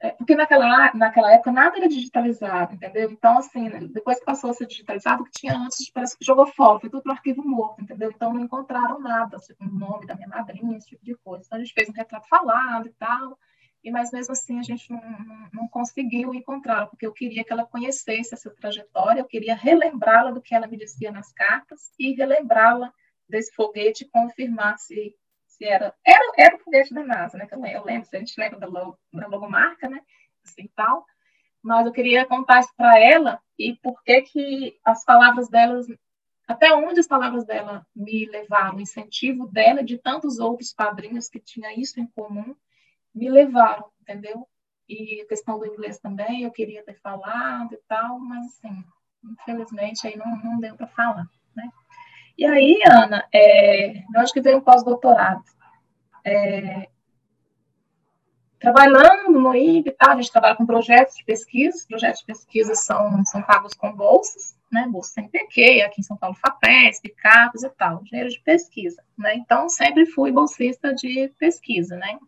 é, porque naquela, naquela época nada era digitalizado, entendeu? Então, assim, né, depois que passou a ser digitalizado, o que tinha antes parece que jogou fora, foi tudo para arquivo morto, entendeu? Então, não encontraram nada, assim, o nome da minha madrinha, esse tipo de coisa. Então, a gente fez um retrato falado e tal, e mas mesmo assim a gente não, não, não conseguiu encontrá-la, porque eu queria que ela conhecesse essa trajetória, eu queria relembrá-la do que ela me dizia nas cartas e relembrá-la desse foguete confirmar se se era, era, era o foguete da NASA, né? Eu, eu lembro, a gente lembra da, logo, da logomarca, né? Assim, tal. Mas eu queria contar isso para ela e por que que as palavras delas, até onde as palavras dela me levaram, o incentivo dela de tantos outros padrinhos que tinha isso em comum, me levaram, entendeu? E a questão do inglês também, eu queria ter falado e tal, mas assim, infelizmente aí não, não deu para falar, né? E aí, Ana, é, eu acho que veio um pós-doutorado. É, trabalhando no IB, tá? a gente trabalha com projetos de pesquisa, projetos de pesquisa são, são pagos com bolsas, né, bolsa PQ, aqui em São Paulo FAPESP, CAPES e tal, dinheiro de pesquisa, né, então sempre fui bolsista de pesquisa, né,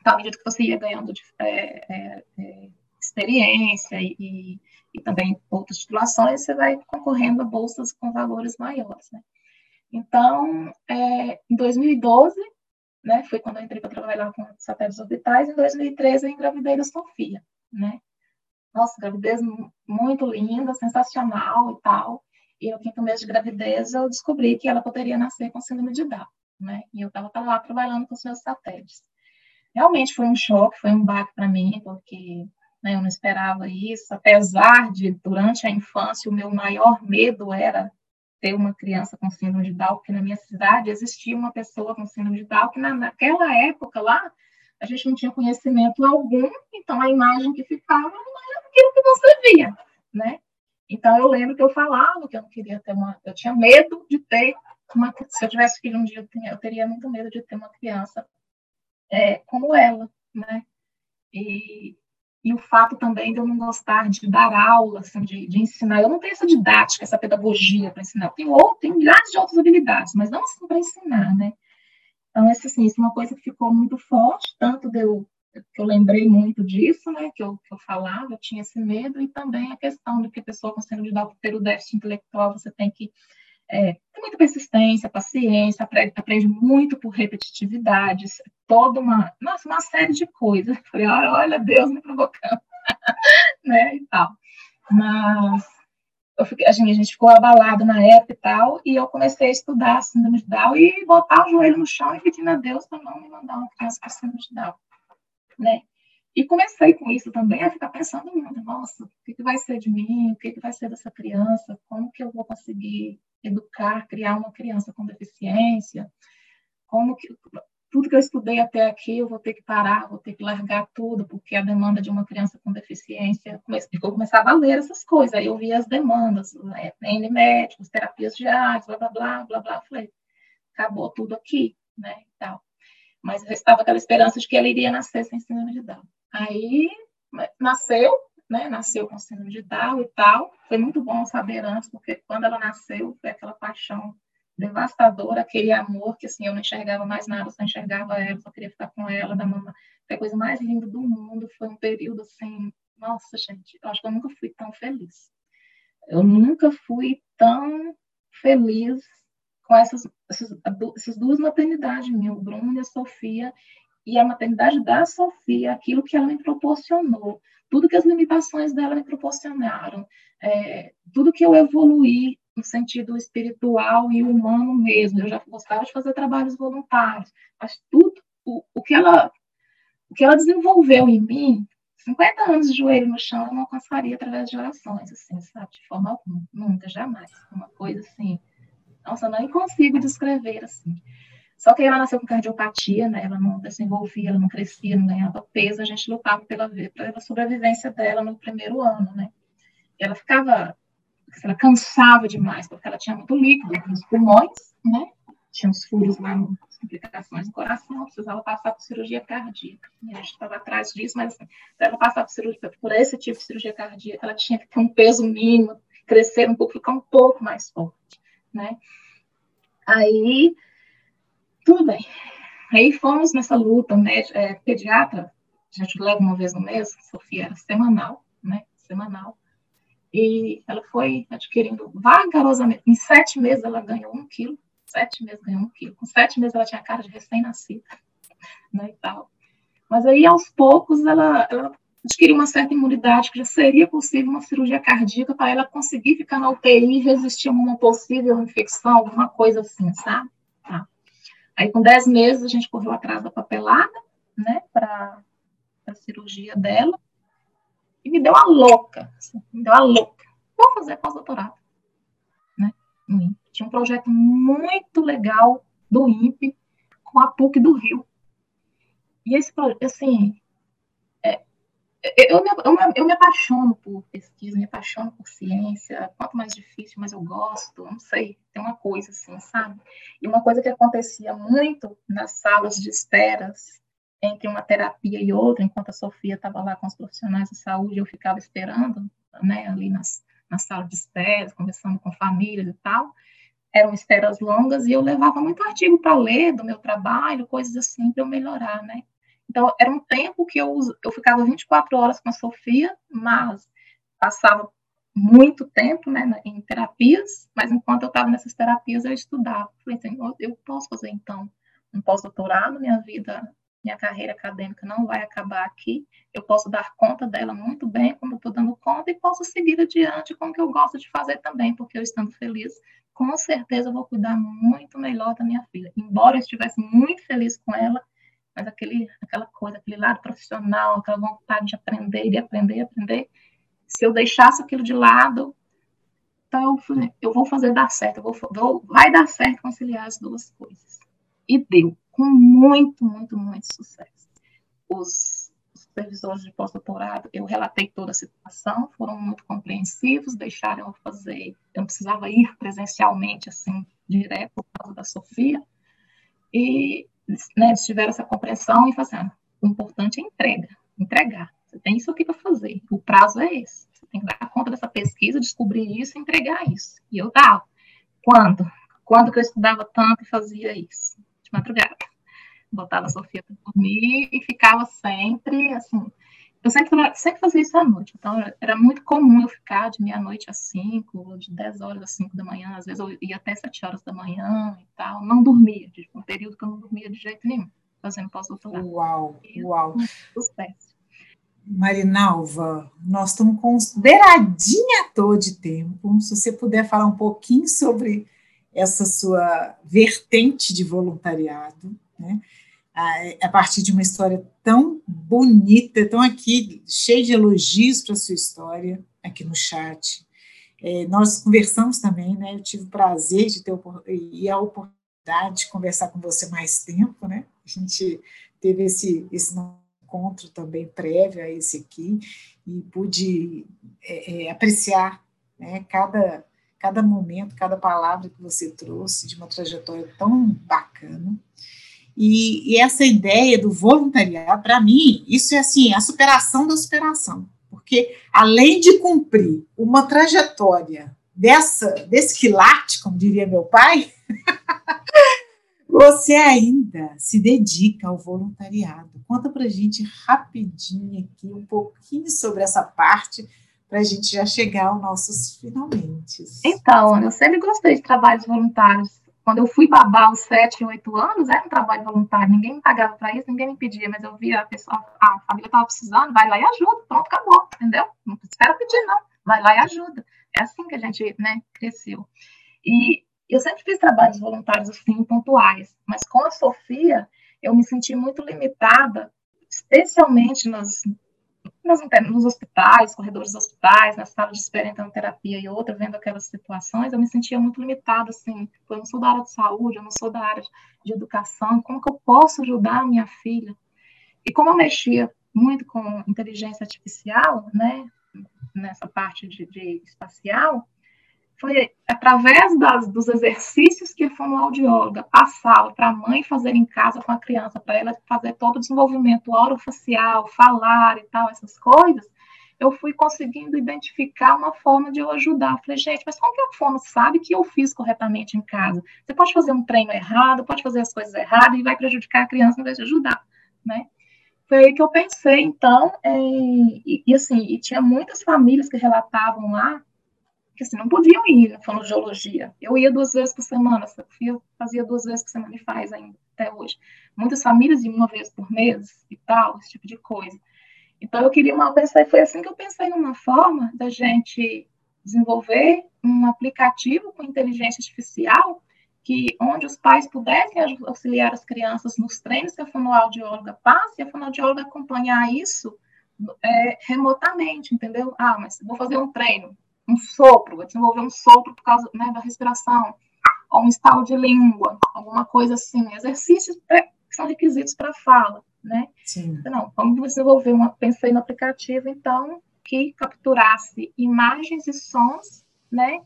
então, à medida que você ia ganhando de, é, é, é experiência e, e, também outras titulações, você vai concorrendo a bolsas com valores maiores, né. Então, é, em 2012, né, foi quando eu entrei para trabalhar com satélites orbitais, em 2013 eu engravidei da Sofia, né. Nossa, gravidez muito linda, sensacional e tal. E no quinto mês de gravidez eu descobri que ela poderia nascer com síndrome de Down, né? E eu estava lá trabalhando com os meus satélites. Realmente foi um choque, foi um baque para mim, porque né, eu não esperava isso, apesar de, durante a infância, o meu maior medo era ter uma criança com síndrome de Down, porque na minha cidade existia uma pessoa com síndrome de Down, que na, naquela época lá, a gente não tinha conhecimento algum, então a imagem que ficava não era aquilo que você via, né? Então eu lembro que eu falava que eu não queria ter uma, eu tinha medo de ter uma, se eu tivesse filho um dia, eu teria muito medo de ter uma criança é, como ela, né? E, e o fato também de eu não gostar de dar aula, assim, de, de ensinar. Eu não tenho essa didática, essa pedagogia para ensinar. Eu tenho, outro, tenho milhares de outras habilidades, mas não assim para ensinar, né? Então, essa, assim, isso é uma coisa que ficou muito forte, tanto de eu, que eu lembrei muito disso, né, que eu, que eu falava, eu tinha esse medo, e também a questão de que a pessoa com síndrome de Down, ter o déficit intelectual, você tem que é, ter muita persistência, paciência, aprende, aprende muito por repetitividades, toda uma, nossa, uma série de coisas. Eu falei, olha, olha Deus me provocando, né, e tal. Mas fiquei, a, gente, a gente ficou abalado na época e tal, e eu comecei a estudar síndrome de Down e botar o joelho no chão e pedindo a Deus para não me mandar uma criança com síndrome de Down, né. E comecei com isso também a ficar pensando muito, nossa, o que, que vai ser de mim, o que, que vai ser dessa criança, como que eu vou conseguir educar, criar uma criança com deficiência, como que tudo que eu estudei até aqui eu vou ter que parar, vou ter que largar tudo, porque a demanda de uma criança com deficiência, eu começava a ler essas coisas, aí eu via as demandas, né, N médicos, terapias diárias, blá, blá, blá, blá, blá, falei, acabou tudo aqui, né, e tal. Mas restava aquela esperança de que ela iria nascer sem síndrome de Down. Aí nasceu, né? Nasceu com síndrome de Down e tal. Foi muito bom saber antes, porque quando ela nasceu, foi aquela paixão devastadora, aquele amor que assim eu não enxergava mais nada, só enxergava ela, só queria ficar com ela, da mamãe. Foi a coisa mais linda do mundo. Foi um período assim, nossa, gente, eu acho que eu nunca fui tão feliz. Eu nunca fui tão feliz com essas, essas, essas duas maternidades minhas, o Bruno e a Sofia, e a maternidade da Sofia, aquilo que ela me proporcionou, tudo que as limitações dela me proporcionaram, é, tudo que eu evoluí no sentido espiritual e humano mesmo. Eu já gostava de fazer trabalhos voluntários, mas tudo o, o que ela o que ela desenvolveu em mim, 50 anos de joelho no chão, eu não alcançaria através de orações, assim, sabe, de forma alguma, nunca, jamais. Uma coisa assim, nossa, eu nem consigo descrever assim. Só que ela nasceu com cardiopatia, né? Ela não desenvolvia, ela não crescia, não ganhava peso. A gente lutava pela, pela sobrevivência dela no primeiro ano, né? Ela ficava, ela cansava demais, porque ela tinha muito líquido nos pulmões, né? Tinha uns furos lá, complicações no coração, precisava passar por cirurgia cardíaca. E a gente estava atrás disso, mas assim, ela passar por, cirurgia, por esse tipo de cirurgia cardíaca, ela tinha que ter um peso mínimo, crescer um pouco, ficar um pouco mais forte, né? Aí tudo bem. Aí fomos nessa luta, né? É, pediatra, a gente leva uma vez no mês, Sofia era semanal, né? Semanal. E ela foi adquirindo vagarosamente. Em sete meses ela ganhou um quilo. Sete meses ganhou um quilo. Com sete meses ela tinha cara de recém-nascida, né? E tal. Mas aí, aos poucos, ela, ela adquiriu uma certa imunidade, que já seria possível uma cirurgia cardíaca para ela conseguir ficar na UTI e resistir a uma possível infecção, alguma coisa assim, sabe? Aí, com 10 meses, a gente correu atrás da papelada, né, para a cirurgia dela, e me deu a louca, assim, me deu a louca. Vou fazer pós-doutorado, né. Tinha um projeto muito legal do INPE com a PUC do Rio. E esse projeto, assim, eu me, eu, me, eu me apaixono por pesquisa, me apaixono por ciência. Quanto mais difícil, mais eu gosto. Não sei, tem uma coisa assim, sabe? E uma coisa que acontecia muito nas salas de esperas entre uma terapia e outra, enquanto a Sofia estava lá com os profissionais de saúde, eu ficava esperando, né, ali nas, na sala de espera, conversando com famílias e tal. Eram esperas longas e eu levava muito artigo para ler do meu trabalho, coisas assim, para eu melhorar, né? Então, era um tempo que eu, eu ficava 24 horas com a Sofia, mas passava muito tempo né, em terapias, mas enquanto eu estava nessas terapias, eu estudava. Falei assim, eu posso fazer, então, um pós-doutorado, minha vida, minha carreira acadêmica não vai acabar aqui, eu posso dar conta dela muito bem, como estou dando conta, e posso seguir adiante com o que eu gosto de fazer também, porque eu estando feliz, com certeza eu vou cuidar muito melhor da minha filha. Embora eu estivesse muito feliz com ela, mas aquele, aquela coisa, aquele lado profissional, aquela vontade de aprender, de aprender, de aprender, se eu deixasse aquilo de lado, então eu, vou fazer dar certo, vou, vou, vai dar certo conciliar as duas coisas. E deu, com muito, muito, muito sucesso. Os supervisores de pós-doutorado, eu relatei toda a situação, foram muito compreensivos, deixaram eu fazer, eu não precisava ir presencialmente, assim, direto por causa da Sofia, e né, eles tiveram essa compreensão e falaram, assim, ah, o importante é entrega, entregar. Você tem isso aqui para fazer, o prazo é esse. Você tem que dar conta dessa pesquisa, descobrir isso e entregar isso. E eu dava. Quando? Quando que eu estudava tanto e fazia isso? De madrugada. Botava a Sofia para dormir e ficava sempre, assim, eu sempre, sempre fazia isso à noite, então era muito comum eu ficar de meia-noite às cinco, de dez horas às cinco da manhã, às vezes eu ia até sete horas da manhã e tal, não dormia, um período que eu não dormia de jeito nenhum, fazendo pós-doutorado. Uau, uau. Sucesso. Marinalva, nós estamos com beiradinha à toa de tempo, se você puder falar um pouquinho sobre essa sua vertente de voluntariado, né? A partir de uma história tão bonita, tão aqui, cheia de elogios para a sua história, aqui no chat. É, nós conversamos também, né? Eu tive o prazer de ter e a oportunidade de conversar com você mais tempo, né? A gente teve esse, esse encontro também prévio a esse aqui e pude é, é, apreciar né, cada, cada momento, cada palavra que você trouxe de uma trajetória tão bacana. E, e essa ideia do voluntariado, para mim, isso é assim, a superação da superação. Porque além de cumprir uma trajetória dessa, desse quilate, como diria meu pai, você ainda se dedica ao voluntariado. Conta para gente rapidinho aqui um pouquinho sobre essa parte para a gente já chegar aos nossos finalmente. Então, eu sempre gostei de trabalhos voluntários. Quando eu fui babar aos 7, 8 anos, era um trabalho voluntário. Ninguém me pagava para isso, ninguém me pedia, mas eu via a pessoa, a família estava precisando, vai lá e ajuda. Pronto, acabou, entendeu? Não espera pedir, não. Vai lá e ajuda. É assim que a gente né, cresceu. E eu sempre fiz trabalhos voluntários assim, pontuais, mas com a Sofia, eu me senti muito limitada, especialmente nos, nos, nos hospitais, corredores dos hospitais, nas salas de espera então terapia e outra, vendo aquelas situações, eu me sentia muito limitada, assim, eu não sou da área de saúde, eu não sou da área de educação, como que eu posso ajudar a minha filha? E como eu mexia muito com inteligência artificial, né, nessa parte de, de espacial, foi através das, dos exercícios que a fonoaudióloga passava para a mãe fazer em casa com a criança, para ela fazer todo o desenvolvimento orofacial, falar e tal, essas coisas, eu fui conseguindo identificar uma forma de eu ajudar. Falei, gente, mas como que a fono sabe que eu fiz corretamente em casa? Você pode fazer um treino errado, pode fazer as coisas erradas e vai prejudicar a criança em vez de ajudar, né? Foi aí que eu pensei, então, é, e, e assim, e tinha muitas famílias que relatavam lá que assim, não podiam ir na fonoaudiologia. Eu ia duas vezes por semana, eu fazia duas vezes por semana e faz ainda, até hoje. Muitas famílias iam uma vez por mês e tal, esse tipo de coisa. Então, eu queria uma, pensar, foi assim que eu pensei numa forma da gente desenvolver um aplicativo com inteligência artificial que onde os pais pudessem auxiliar as crianças nos treinos que a fonoaudióloga passa e a fonoaudióloga acompanhar isso é, remotamente, entendeu? Ah, mas vou fazer um treino, um sopro, vou desenvolver um sopro por causa né, da respiração, ou um estalo de língua, alguma coisa assim, exercícios que são requisitos para fala, né? Sim. Não, vamos desenvolver uma, pensei no aplicativo, então, que capturasse imagens e sons, né,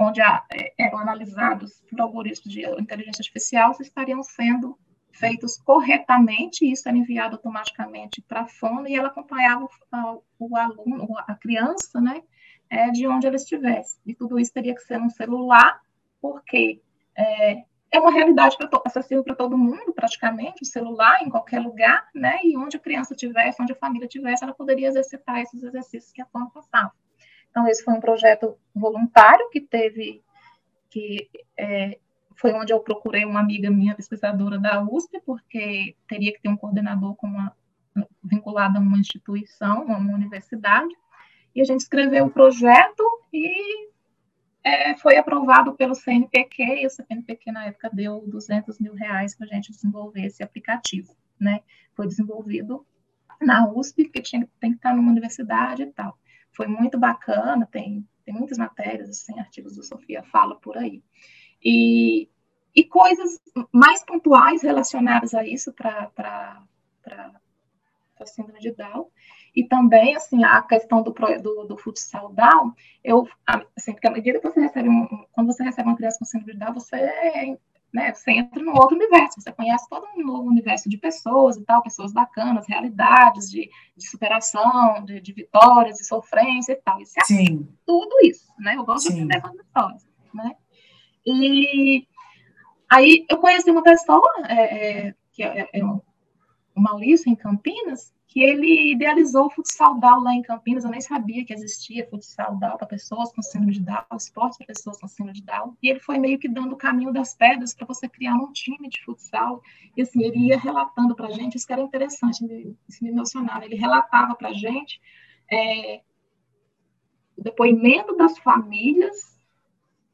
onde a, é, eram analisados por algoritmos de inteligência artificial, estariam sendo feitos corretamente, e isso era enviado automaticamente para a fono, e ela acompanhava o, o aluno, a criança, né, é, de onde ela estivesse. E tudo isso teria que ser no celular, porque é, é uma realidade acessível para todo mundo, praticamente, o celular em qualquer lugar, né? E onde a criança tivesse, onde a família tivesse, ela poderia exercitar esses exercícios que a forma passava. Então, esse foi um projeto voluntário que teve, que é, foi onde eu procurei uma amiga minha, pesquisadora da USP, porque teria que ter um coordenador com uma, vinculado a uma instituição, a uma universidade, e a gente escreveu o projeto e é, foi aprovado pelo CNPq, e o CNPq na época deu 200 mil reais para a gente desenvolver esse aplicativo, né? Foi desenvolvido na USP, porque tinha, tem que estar numa universidade e tal. Foi muito bacana, tem, tem muitas matérias, assim, artigos do Sofia Fala por aí. E, e coisas mais pontuais relacionadas a isso para a síndrome de Down. E também, assim, a questão do, do, do futsal down, eu, assim, porque à medida que você recebe, um, quando você recebe uma criança com síndrome de Down, você, né, você entra num outro universo, você conhece todo um novo universo de pessoas e tal, pessoas bacanas, realidades de, de superação, de, de vitórias, de sofrência e tal. E você Sim. tudo isso, né? Eu gosto Sim. de aprender com as histórias, né? E aí eu conheci uma pessoa, é, é, que é, é o Maurício, em Campinas, que ele idealizou o futsal DAO lá em Campinas. Eu nem sabia que existia futsal DAO para pessoas com síndrome de Down, esporte para pessoas com síndrome de Down. E ele foi meio que dando o caminho das pedras para você criar um time de futsal. E assim, ele ia relatando para a gente, isso que era interessante, isso me emocionava. Ele relatava para a gente é, o depoimento das famílias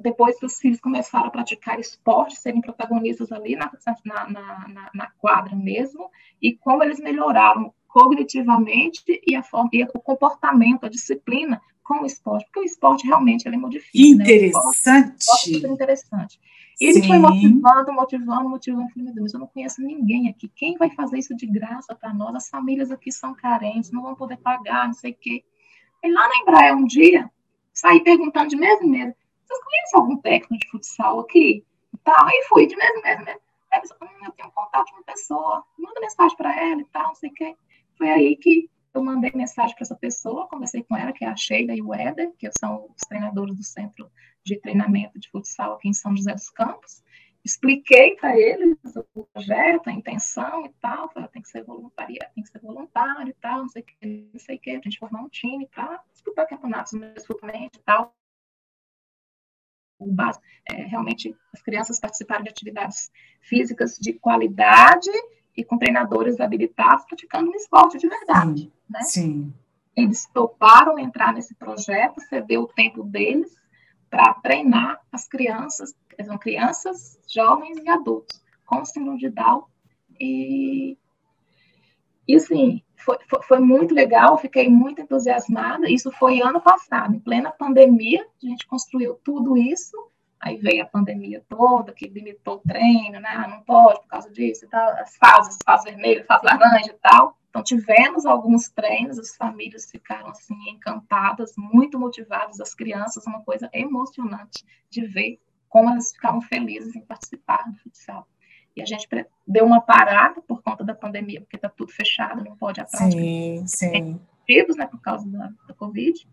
depois que os filhos começaram a praticar esporte, serem protagonistas ali na, na, na, na, quadra mesmo, e como eles melhoraram cognitivamente e, a forma, e o comportamento, a disciplina com o esporte, porque o esporte realmente ele modifica. Né? Interessante. Né? é super interessante. E ele Sim. foi motivando, motivando, motivando. Falei, meu Deus, eu não conheço ninguém aqui. Quem vai fazer isso de graça para nós? As famílias aqui são carentes, não vão poder pagar, não sei o quê. E lá na Embraer, um dia, saí perguntando de mês em vocês conhecem algum técnico de futsal aqui? E tal. Aí fui, de. Aí você, hum, eu tenho contato de uma pessoa, manda mensagem para ela e tal, não sei o quê. Foi aí que eu mandei mensagem para essa pessoa, conversei com ela, que é a Sheila e o Éder, que são os treinadores do Centro de Treinamento de Futsal aqui em São José dos Campos. Expliquei para eles o projeto, a intenção e tal, falei, tem que ser voluntário, tem que ser voluntário e tal, não sei o que, não sei o que, a gente formar um time para disputar campeonatos futuramente e tal. Básico é realmente as crianças participarem de atividades físicas de qualidade e com treinadores habilitados praticando um esporte de verdade. Sim. Né? sim. Eles toparam entrar nesse projeto, ceder o tempo deles para treinar as crianças, são crianças, jovens e adultos com síndrome de Down. E, e assim, foi, foi, muito legal, fiquei muito entusiasmada. Isso foi ano passado, em plena pandemia, a gente construiu tudo isso Aí veio a pandemia toda, que limitou o treino, né? Ah, não pode por causa disso e tal, as fases, fase vermelha, fase laranja e tal. Então, tivemos alguns treinos, as famílias ficaram, assim, encantadas, muito motivadas, as crianças, uma coisa emocionante de ver como elas ficavam felizes em participar do futsal. E a gente deu uma parada por conta da pandemia, porque está tudo fechado, não pode a prática. Sim, sim. né, por causa da, da Covid.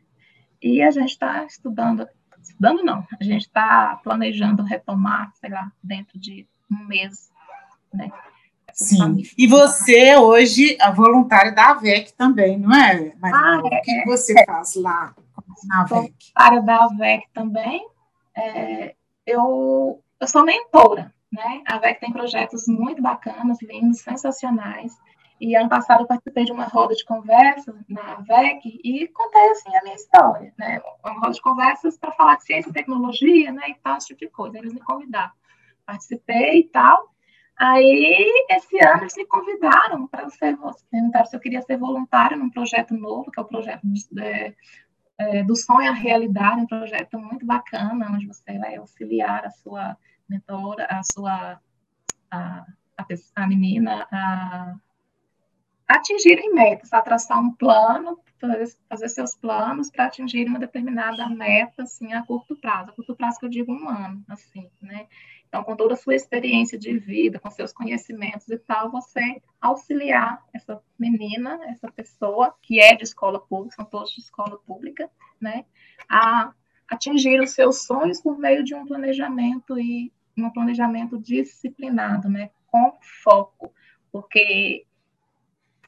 E a gente está estudando estudando não, a gente está planejando retomar, sei lá, dentro de um mês, né? Sim. E você é hoje a voluntária da AVEC também, não é, Maria? Ah, é, o que é, você é. faz lá na AVEC? Voluntária da AVEC também. É, eu, eu sou mentora, né? A AVEC tem projetos muito bacanas, lindos, sensacionais. E ano passado eu participei de uma roda de conversa na VEC e contei assim a minha história, né? Uma roda de conversas para falar de ciência e tecnologia, né? E tal, esse tipo de coisa. Eles me convidaram. Participei e tal. Aí, esse ano, eles me convidaram para ser, perguntaram se eu queria ser voluntária num projeto novo, que é o projeto de, é, é, do sonho à realidade, um projeto muito bacana, onde você vai auxiliar a sua mentora, a sua, a, a, a menina, a atingirem metas, a traçar um plano, fazer seus planos para atingir uma determinada meta, assim, a curto prazo. A curto prazo que eu digo um ano, assim, né? Então, com toda a sua experiência de vida, com seus conhecimentos e tal, você auxiliar essa menina, essa pessoa que é de escola pública, são todos de escola pública, né? A atingir os seus sonhos por meio de um planejamento e um planejamento disciplinado, né? Com foco, porque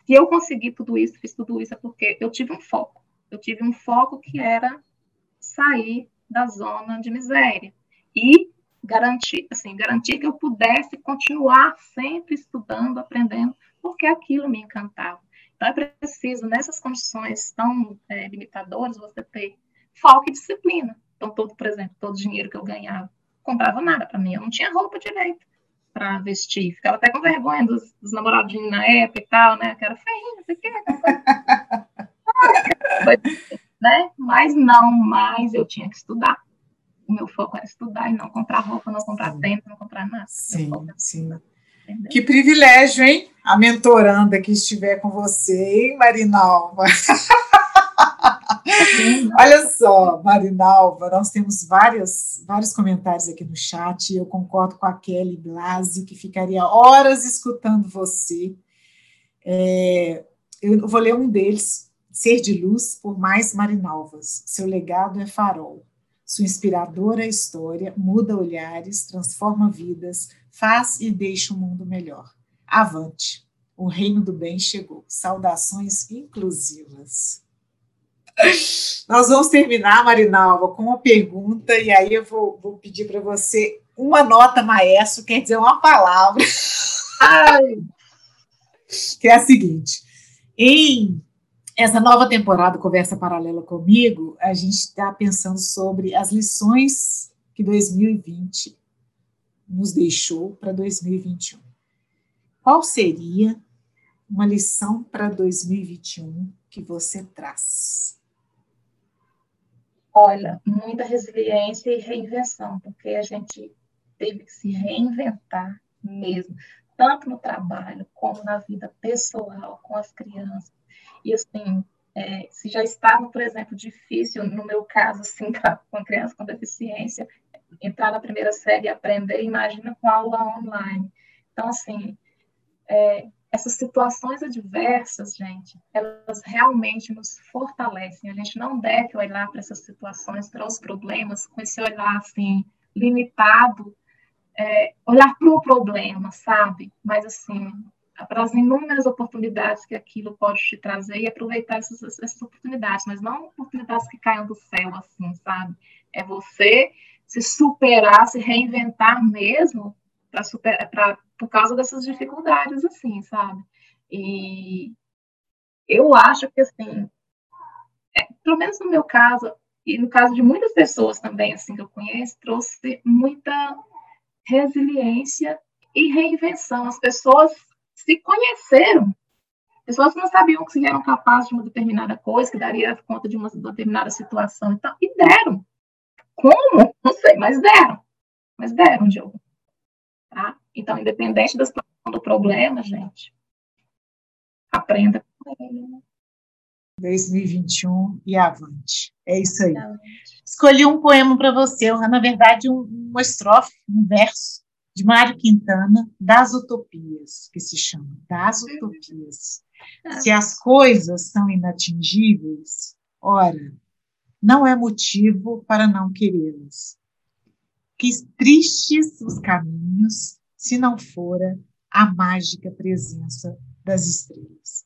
se eu consegui tudo isso, fiz tudo isso, é porque eu tive um foco. Eu tive um foco que era sair da zona de miséria e garantir, assim, garantir que eu pudesse continuar sempre estudando, aprendendo, porque aquilo me encantava. Então é preciso nessas condições tão é, limitadoras você ter foco e disciplina. Então todo, por exemplo, todo o dinheiro que eu ganhava comprava nada para mim, eu não tinha roupa direito para vestir. Ficava até com vergonha dos, dos, namoradinhos na época e tal, né? Que era feio, não sei o quê. né? Mas não, mas eu tinha que estudar. O meu foco era estudar e não comprar roupa, não comprar tênis, não comprar nada. Sim, sim. Entendeu? Que privilégio, hein? A mentoranda que estiver com você, hein, Marinalva? Olha só, Marinalva, nós temos vários, vários comentários aqui no chat. Eu concordo com a Kelly Blasi, que ficaria horas escutando você. É, eu vou ler um deles, Ser de Luz por Mais Marinalvas. Seu legado é farol. Sua inspiradora história muda olhares, transforma vidas, faz e deixa o mundo melhor. Avante! O reino do bem chegou. Saudações inclusivas. Nós vamos terminar, Marinalva, com uma pergunta, e aí eu vou, vou pedir para você uma nota maestro, quer dizer, uma palavra. Ai. Que é a seguinte: em essa nova temporada Conversa Paralela comigo, a gente está pensando sobre as lições que 2020 nos deixou para 2021. Qual seria uma lição para 2021 que você traz? Olha, muita resiliência e reinvenção, porque a gente teve que se reinventar mesmo, tanto no trabalho como na vida pessoal, com as crianças. E assim, é, se já estava, por exemplo, difícil, no meu caso, assim, com a criança com deficiência, entrar na primeira série e aprender, imagina com aula online. Então, assim, é, essas situações adversas, gente, elas realmente nos fortalecem. A gente não deve olhar para essas situações, para os problemas, com esse olhar, assim, limitado, é, olhar para o problema, sabe? Mas, assim, para as inúmeras oportunidades que aquilo pode te trazer e aproveitar essas, essas oportunidades, mas não oportunidades que caiam do céu, assim, sabe? É você se superar, se reinventar mesmo para superar, para por causa dessas dificuldades, assim, sabe? E eu acho que, assim, é, pelo menos no meu caso, e no caso de muitas pessoas também, assim, que eu conheço, trouxe muita resiliência e reinvenção. As pessoas se conheceram. Pessoas que não sabiam que eram capazes de uma determinada coisa, que daria conta de uma determinada situação e tal, e deram. Como? Não sei, mas deram. Mas deram, Diogo. Tá? Então, independente da situação do problema, gente, aprenda com ele. 2021 e avante. É isso aí. Escolhi um poema para você, na verdade, um, uma estrofe, um verso de Mário Quintana, Das Utopias, que se chama Das Utopias. Ah. Se as coisas são inatingíveis, ora, não é motivo para não querê-las. Que tristes os caminhos, se não fora a mágica presença das estrelas.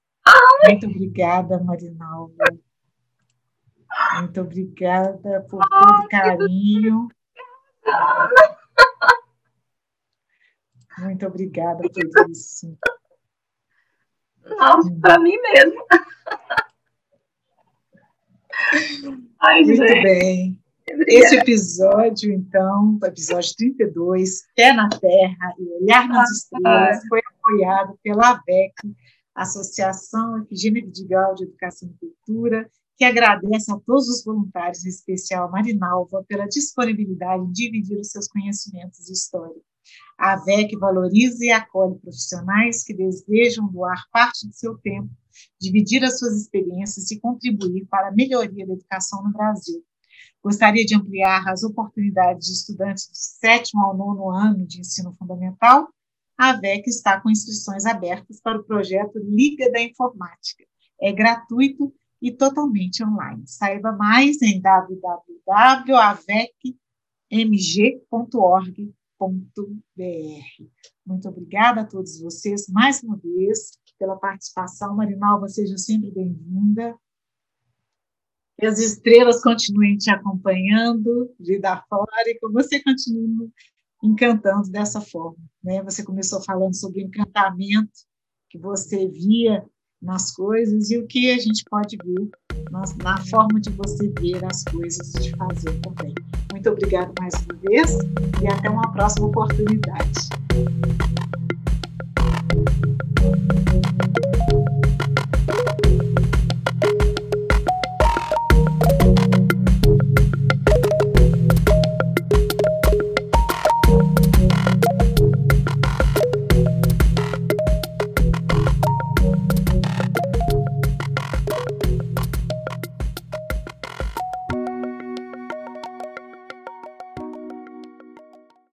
Muito obrigada, Marinalva. Muito obrigada por todo o carinho. Muito obrigada por isso. Não, para mim mesmo. Ai, Muito gente. bem. Esse episódio, então, o episódio 32, Pé na Terra e Olhar nas Estrelas, foi apoiado pela AVEC, Associação Efigênia Vidigal de Educação e Cultura, que agradece a todos os voluntários, em especial a Marinalva, pela disponibilidade de dividir os seus conhecimentos de história. A AVEC valoriza e acolhe profissionais que desejam doar parte de seu tempo, dividir as suas experiências e contribuir para a melhoria da educação no Brasil. Gostaria de ampliar as oportunidades de estudantes do sétimo ao nono ano de ensino fundamental. A AVEC está com inscrições abertas para o projeto Liga da Informática. É gratuito e totalmente online. Saiba mais em www.avecmg.org www.marinalva.br. Muito obrigada a todos vocês mais uma vez pela participação. Marinalva, seja sempre bem-vinda. Que as estrelas continuem te acompanhando, vida fora, e que você continue encantando dessa forma. Né? Você começou falando sobre o encantamento que você via nas coisas e o que a gente pode ver na, na forma de você ver as coisas e de fazer também. Muito obrigada mais uma vez e até uma próxima oportunidade.